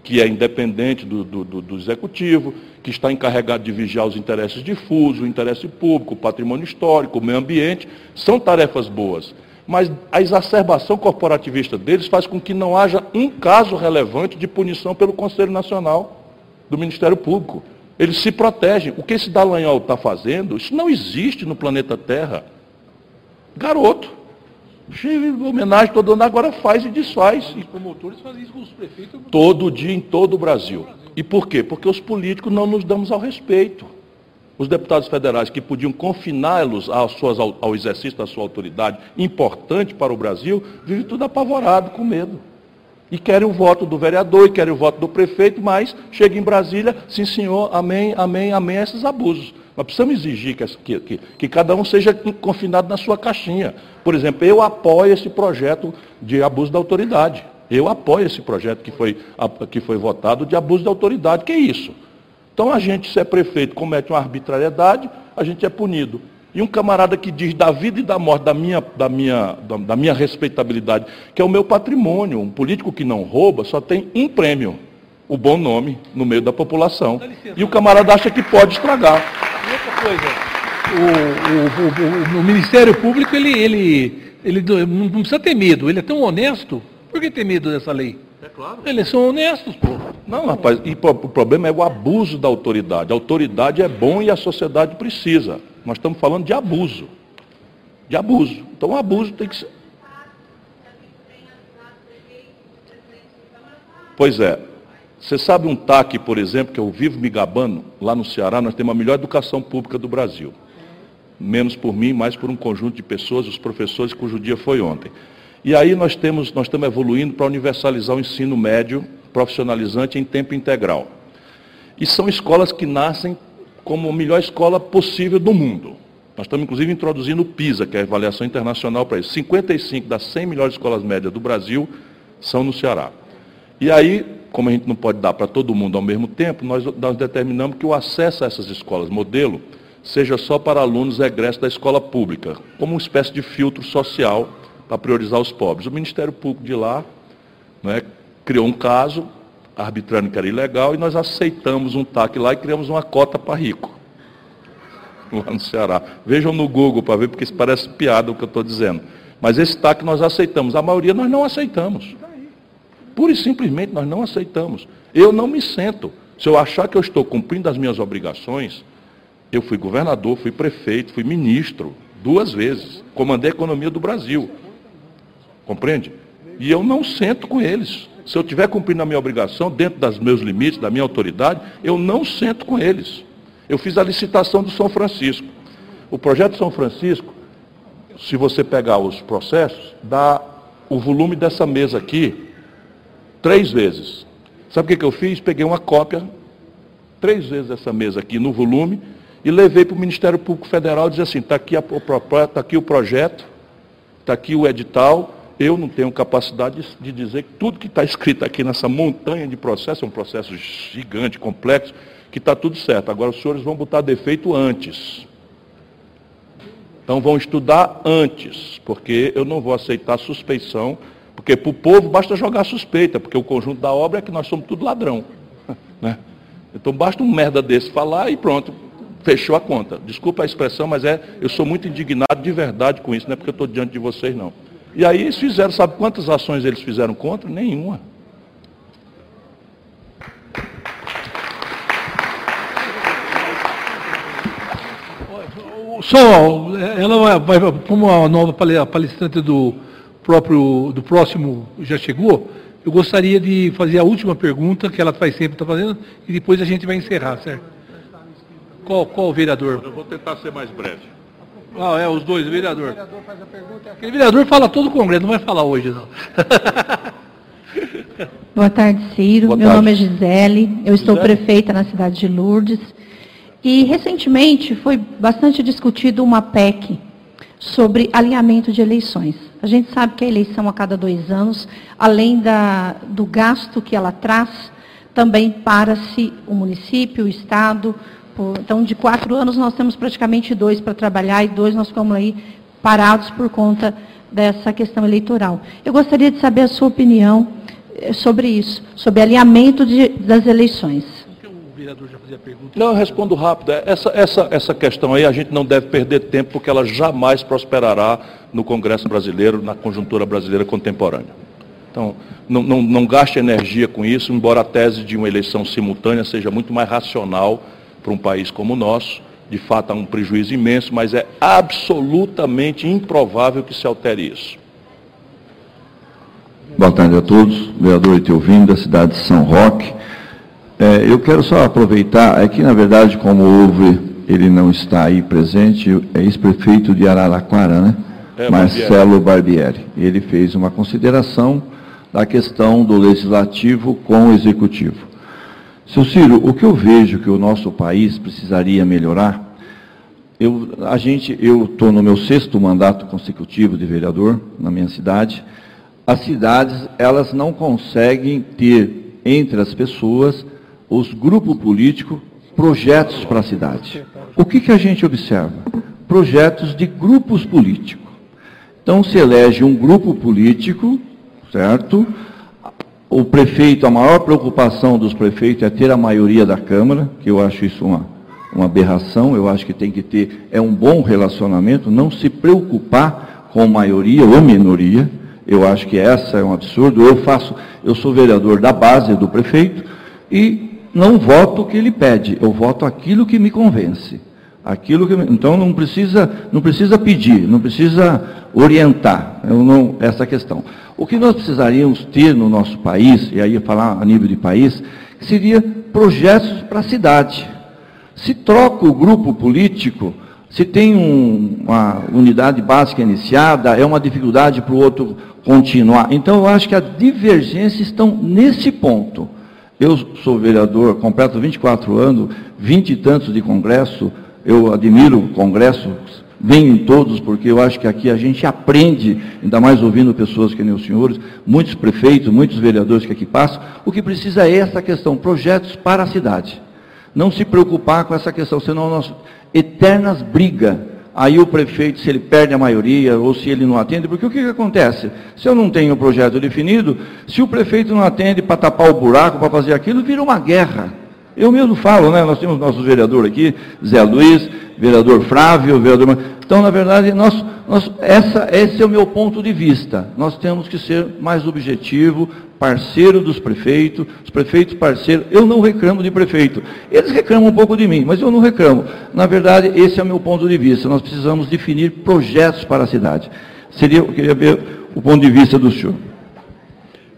que é independente do, do, do, Executivo, que está encarregado de vigiar os interesses difusos, o interesse público, o patrimônio histórico, o meio ambiente, são tarefas boas. Mas a exacerbação corporativista deles faz com que não haja um caso relevante de punição pelo Conselho Nacional do Ministério Público. Eles se protegem. O que esse Dallagnol está fazendo, isso não existe no planeta Terra. Garoto. Homenagem todo ano, agora faz e desfaz. Os promotores fazem isso com os prefeitos. Todo dia em todo o Brasil. E por quê? Porque os políticos não nos damos ao respeito. Os deputados federais que podiam confiná-los ao exercício da sua autoridade, importante para o Brasil, vivem tudo apavorado, com medo. E querem o voto do vereador, e querem o voto do prefeito, mas chega em Brasília, sim senhor, amém, amém, amém, esses abusos. Nós precisamos exigir que, que, que, cada um seja confinado na sua caixinha. Por exemplo, eu apoio esse projeto de abuso da autoridade. Eu apoio esse projeto que foi, que foi votado de abuso de autoridade. Que é isso? Então a gente, se é prefeito, comete uma arbitrariedade, a gente é punido. E um camarada que diz da vida e da morte, da minha, da minha, da, da minha respeitabilidade, que é o meu patrimônio, um político que não rouba, só tem um prêmio, o bom nome no meio da população. E o camarada acha que pode estragar. E outra coisa, o, o, o, o Ministério Público, ele, ele, ele não precisa ter medo, ele é tão honesto por que ter medo dessa lei? É claro. Eles são honestos, pô. Não, rapaz, e o problema é o abuso da autoridade. A autoridade é bom e a sociedade precisa. Nós estamos falando de abuso. De abuso. Então o abuso tem que ser. Pois é. Você sabe um TAC, por exemplo, que eu vivo me lá no Ceará, nós temos a melhor educação pública do Brasil. Menos por mim, mais por um conjunto de pessoas, os professores, cujo dia foi ontem. E aí nós temos, nós estamos evoluindo para universalizar o ensino médio profissionalizante em tempo integral. E são escolas que nascem como a melhor escola possível do mundo. Nós estamos, inclusive, introduzindo o PISA, que é a avaliação internacional para isso. 55 das 100 melhores escolas médias do Brasil são no Ceará. E aí, como a gente não pode dar para todo mundo ao mesmo tempo, nós, nós determinamos que o acesso a essas escolas modelo seja só para alunos egressos da escola pública, como uma espécie de filtro social para priorizar os pobres. O Ministério Público de lá né, criou um caso, arbitrando que era ilegal, e nós aceitamos um TAC lá e criamos uma cota para rico. Lá no Ceará. Vejam no Google para ver, porque isso parece piada o que eu estou dizendo. Mas esse TAC nós aceitamos. A maioria nós não aceitamos. Pura e simplesmente nós não aceitamos. Eu não me sento. Se eu achar que eu estou cumprindo as minhas obrigações, eu fui governador, fui prefeito, fui ministro, duas vezes. Comandei a economia do Brasil. Compreende? E eu não sento com eles. Se eu estiver cumprindo a minha obrigação, dentro dos meus limites, da minha autoridade, eu não sento com eles. Eu fiz a licitação do São Francisco. O projeto São Francisco, se você pegar os processos, dá o volume dessa mesa aqui três vezes. Sabe o que, eu fiz? Peguei uma cópia, três vezes essa mesa aqui no volume, e levei para o Ministério Público Federal e disse assim, está aqui, tá aqui o projeto, está aqui o edital, eu não tenho capacidade de, dizer que tudo que está escrito aqui nessa montanha de processo, é um processo gigante, complexo, que está tudo certo. Agora os senhores vão botar defeito antes. Então vão estudar antes, porque eu não vou aceitar suspeição, porque para o povo basta jogar suspeita, porque o conjunto da obra é que nós somos tudo ladrão. Né? Então basta um merda desse falar e pronto, fechou a conta. Desculpa a expressão, mas é, eu sou muito indignado de verdade com isso, não é porque eu estou diante de vocês não. E aí eles fizeram, sabe quantas ações eles fizeram contra? Nenhuma. Só, ela vai, como a nova palestrante do próprio, do próximo já chegou, eu gostaria de fazer a última pergunta, que ela faz sempre está fazendo, e depois a gente vai encerrar, certo? Qual, qual o vereador? Eu vou tentar ser mais breve. Ah, é, os dois, o vereador. O vereador faz a pergunta. Aquele vereador fala todo o Congresso, não vai falar hoje, não. Boa tarde, Ciro. Boa Meu tarde. nome é Gisele, eu estou Gisele? prefeita na cidade de Lourdes. E recentemente foi bastante discutido uma PEC sobre alinhamento de eleições. A gente sabe que a eleição a cada dois anos, além da, do gasto que ela traz, também para-se o município, o Estado, por, então, de quatro anos, nós temos praticamente dois para trabalhar e dois nós ficamos aí parados por conta dessa questão eleitoral. Eu gostaria de saber a sua opinião eh, sobre isso, sobre alinhamento de, das eleições. O vereador já fazia pergunta. Não, eu respondo rápido. É, essa, essa, essa questão aí a gente não deve perder tempo, porque ela jamais prosperará no Congresso brasileiro, na conjuntura brasileira contemporânea. Então, não, não, não gaste energia com isso, embora a tese de uma eleição simultânea seja muito mais racional para um país como o nosso. De fato, há um prejuízo imenso, mas é absolutamente improvável que se altere isso. Boa tarde a todos. Vereador Iteovindo, da cidade de São Roque. É, eu quero só aproveitar, é que na verdade, como houve, ele não está aí presente, é ex-prefeito de Araraquara, né? É, Marcelo Barbieri. Barbieri. Ele fez uma consideração da questão do legislativo com o executivo. Seu Ciro, o que eu vejo que o nosso país precisaria melhorar, eu, a gente, eu estou no meu sexto mandato consecutivo de vereador na minha cidade. As cidades, elas não conseguem ter entre as pessoas, os grupos políticos, projetos para a cidade. O que, que a gente observa? Projetos de grupos políticos. Então se elege um grupo político certo? O prefeito, a maior preocupação dos prefeitos é ter a maioria da Câmara, que eu acho isso uma, uma aberração, eu acho que tem que ter, é um bom relacionamento, não se preocupar com maioria ou minoria, eu acho que essa é um absurdo. Eu faço, eu sou vereador da base do prefeito e não voto o que ele pede, eu voto aquilo que me convence. Aquilo que, então não precisa, não precisa pedir, não precisa orientar não, essa questão. O que nós precisaríamos ter no nosso país, e aí falar a nível de país, seria projetos para a cidade. Se troca o grupo político, se tem um, uma unidade básica iniciada, é uma dificuldade para o outro continuar. Então eu acho que as divergências estão nesse ponto. Eu sou vereador, completo 24 anos, 20 e tantos de congresso, eu admiro o congresso, venho em todos, porque eu acho que aqui a gente aprende, ainda mais ouvindo pessoas que nem os senhores, muitos prefeitos, muitos vereadores que aqui passam, o que precisa é essa questão, projetos para a cidade. Não se preocupar com essa questão, senão nós eternas brigas. Aí o prefeito, se ele perde a maioria, ou se ele não atende, porque o que, que acontece? Se eu não tenho o projeto definido, se o prefeito não atende para tapar o buraco, para fazer aquilo, vira uma guerra. Eu mesmo falo, né? Nós temos nossos vereadores aqui, Zé Luiz, vereador Flávio, vereador. Então, na verdade, nós, nós, essa, esse é o meu ponto de vista. Nós temos que ser mais objetivo, parceiro dos prefeitos, os prefeitos parceiros. Eu não reclamo de prefeito. Eles reclamam um pouco de mim, mas eu não reclamo. Na verdade, esse é o meu ponto de vista. Nós precisamos definir projetos para a cidade. Seria, eu queria ver o ponto de vista do senhor.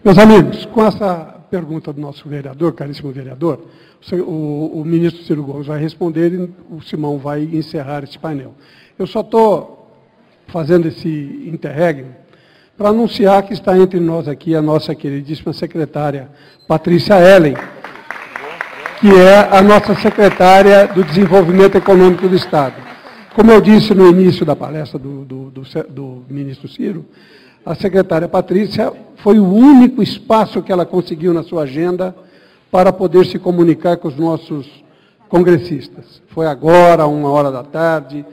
Meus amigos, com essa pergunta do nosso vereador, caríssimo vereador, o, o ministro Ciro Gomes vai responder e o Simão vai encerrar esse painel. Eu só estou fazendo esse interregno para anunciar que está entre nós aqui a nossa queridíssima secretária Patrícia Ellen, que é a nossa secretária do Desenvolvimento Econômico do Estado. Como eu disse no início da palestra do, do, do, do ministro Ciro, a secretária Patrícia foi o único espaço que ela conseguiu na sua agenda para poder se comunicar com os nossos congressistas. Foi agora, uma hora da tarde,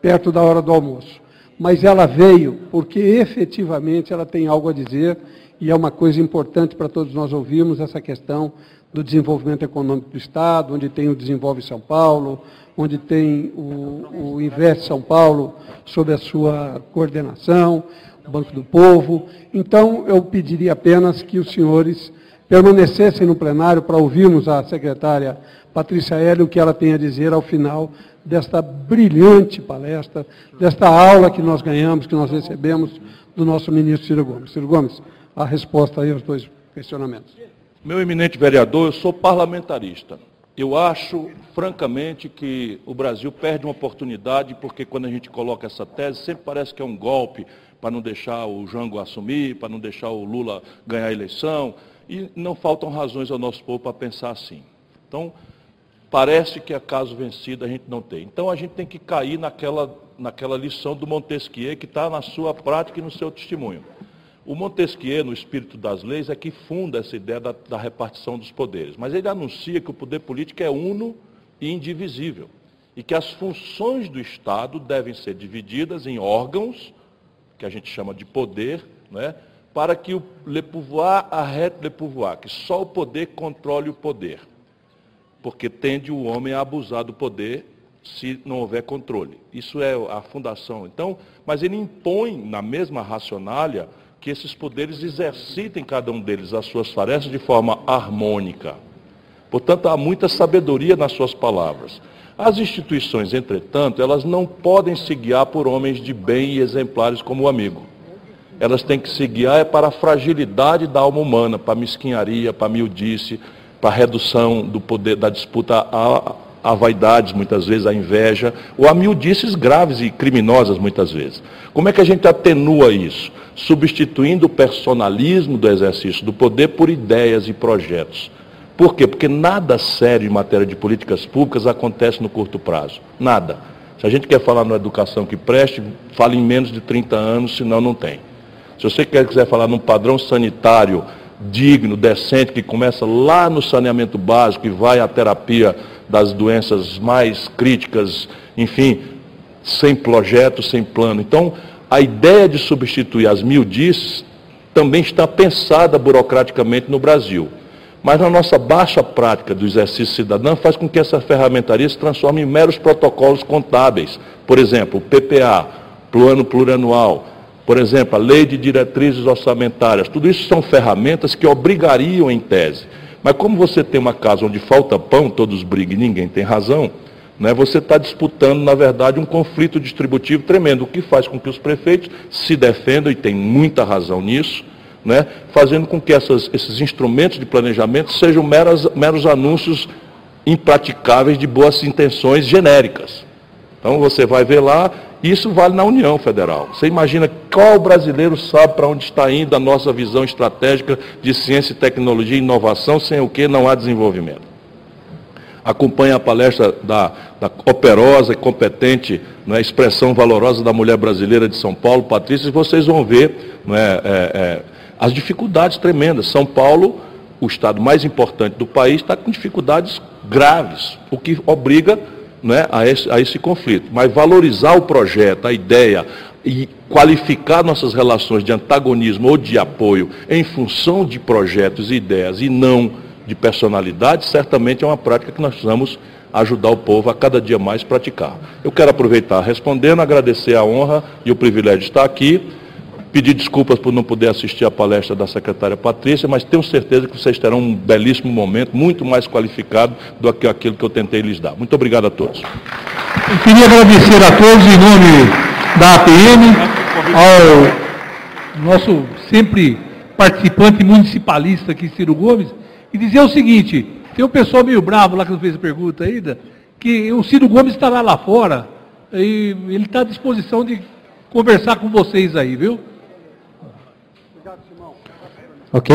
perto da hora do almoço. Mas ela veio porque efetivamente ela tem algo a dizer e é uma coisa importante para todos nós ouvirmos essa questão do desenvolvimento econômico do Estado, onde tem o Desenvolve São Paulo, onde tem o, o São Paulo sob a sua coordenação, o Banco do Povo. Então, eu pediria apenas que os senhores permanecessem no plenário para ouvirmos a secretária Patrícia Hélio o que ela tem a dizer ao final desta brilhante palestra, desta aula que nós ganhamos, que nós recebemos do nosso ministro Ciro Gomes. Ciro Gomes, a resposta aí aos dois questionamentos. Meu eminente vereador, eu sou parlamentarista. Eu acho, francamente, que o Brasil perde uma oportunidade, porque quando a gente coloca essa tese, sempre parece que é um golpe para não deixar o Jango assumir, para não deixar o Lula ganhar a eleição. E não faltam razões ao nosso povo para pensar assim. Então, parece que é caso vencido a gente não tem. Então, a gente tem que cair naquela, naquela lição do Montesquieu, que está na sua prática e no seu testemunho. O Montesquieu, no espírito das leis, é que funda essa ideia da, da repartição dos poderes. Mas ele anuncia que o poder político é uno e indivisível. E que as funções do Estado devem ser divididas em órgãos que a gente chama de poder, né, para que o le pouvoir arrête le pouvoir, que só o poder controle o poder. Porque tende o homem a abusar do poder se não houver controle. Isso é a fundação. Então, mas ele impõe na mesma racionalha que esses poderes exercitem cada um deles as suas tarefas de forma harmônica. Portanto, há muita sabedoria nas suas palavras. As instituições, entretanto, elas não podem se guiar por homens de bem e exemplares como o amigo. Elas têm que se guiar é para a fragilidade da alma humana, para a mesquinharia, para a miudice, para a redução do poder, da disputa a, a vaidades, muitas vezes, a inveja, ou a miudices graves e criminosas, muitas vezes. Como é que a gente atenua isso? Substituindo o personalismo do exercício do poder por ideias e projetos. Por quê? Porque nada sério em matéria de políticas públicas acontece no curto prazo. Nada. Se a gente quer falar numa educação que preste, fale em menos de 30 anos, senão não tem. Se você quer, quiser falar num padrão sanitário digno, decente, que começa lá no saneamento básico e vai à terapia das doenças mais críticas, enfim, sem projeto, sem plano. Então, a ideia de substituir as mil dis também está pensada burocraticamente no Brasil. Mas na nossa baixa prática do exercício cidadão faz com que essa ferramentaria se transforme em meros protocolos contábeis. Por exemplo, o PPA, Plano Plurianual, por exemplo, a Lei de Diretrizes Orçamentárias. Tudo isso são ferramentas que obrigariam, em tese, mas como você tem uma casa onde falta pão, todos brigam e ninguém tem razão, né, você está disputando, na verdade, um conflito distributivo tremendo, o que faz com que os prefeitos se defendam, e tem muita razão nisso, né, fazendo com que essas, esses instrumentos de planejamento sejam meros, meros anúncios impraticáveis de boas intenções genéricas. Então você vai ver lá, isso vale na União Federal. Você imagina qual brasileiro sabe para onde está indo a nossa visão estratégica de ciência, tecnologia e inovação, sem o que não há desenvolvimento. Acompanhe a palestra da, da operosa e competente é, expressão valorosa da mulher brasileira de São Paulo, Patrícia, e vocês vão ver é, é, é, as dificuldades tremendas. São Paulo, o estado mais importante do país, está com dificuldades graves, o que obriga né, a, esse, a esse conflito. Mas valorizar o projeto, a ideia e qualificar nossas relações de antagonismo ou de apoio em função de projetos e ideias e não de personalidade, certamente é uma prática que nós precisamos ajudar o povo a cada dia mais praticar. Eu quero aproveitar respondendo, agradecer a honra e o privilégio de estar aqui Pedir desculpas por não poder assistir à palestra da secretária Patrícia, mas tenho certeza que vocês terão um belíssimo momento, muito mais qualificado do que aquilo que eu tentei lhes dar. Muito obrigado a todos. Eu queria agradecer a todos em nome da APM, ao nosso sempre participante municipalista aqui, Ciro Gomes, e dizer o seguinte, tem um pessoal meio bravo lá que não fez a pergunta ainda, que o Ciro Gomes estará lá fora e ele está à disposição de conversar com vocês aí, viu? Ok?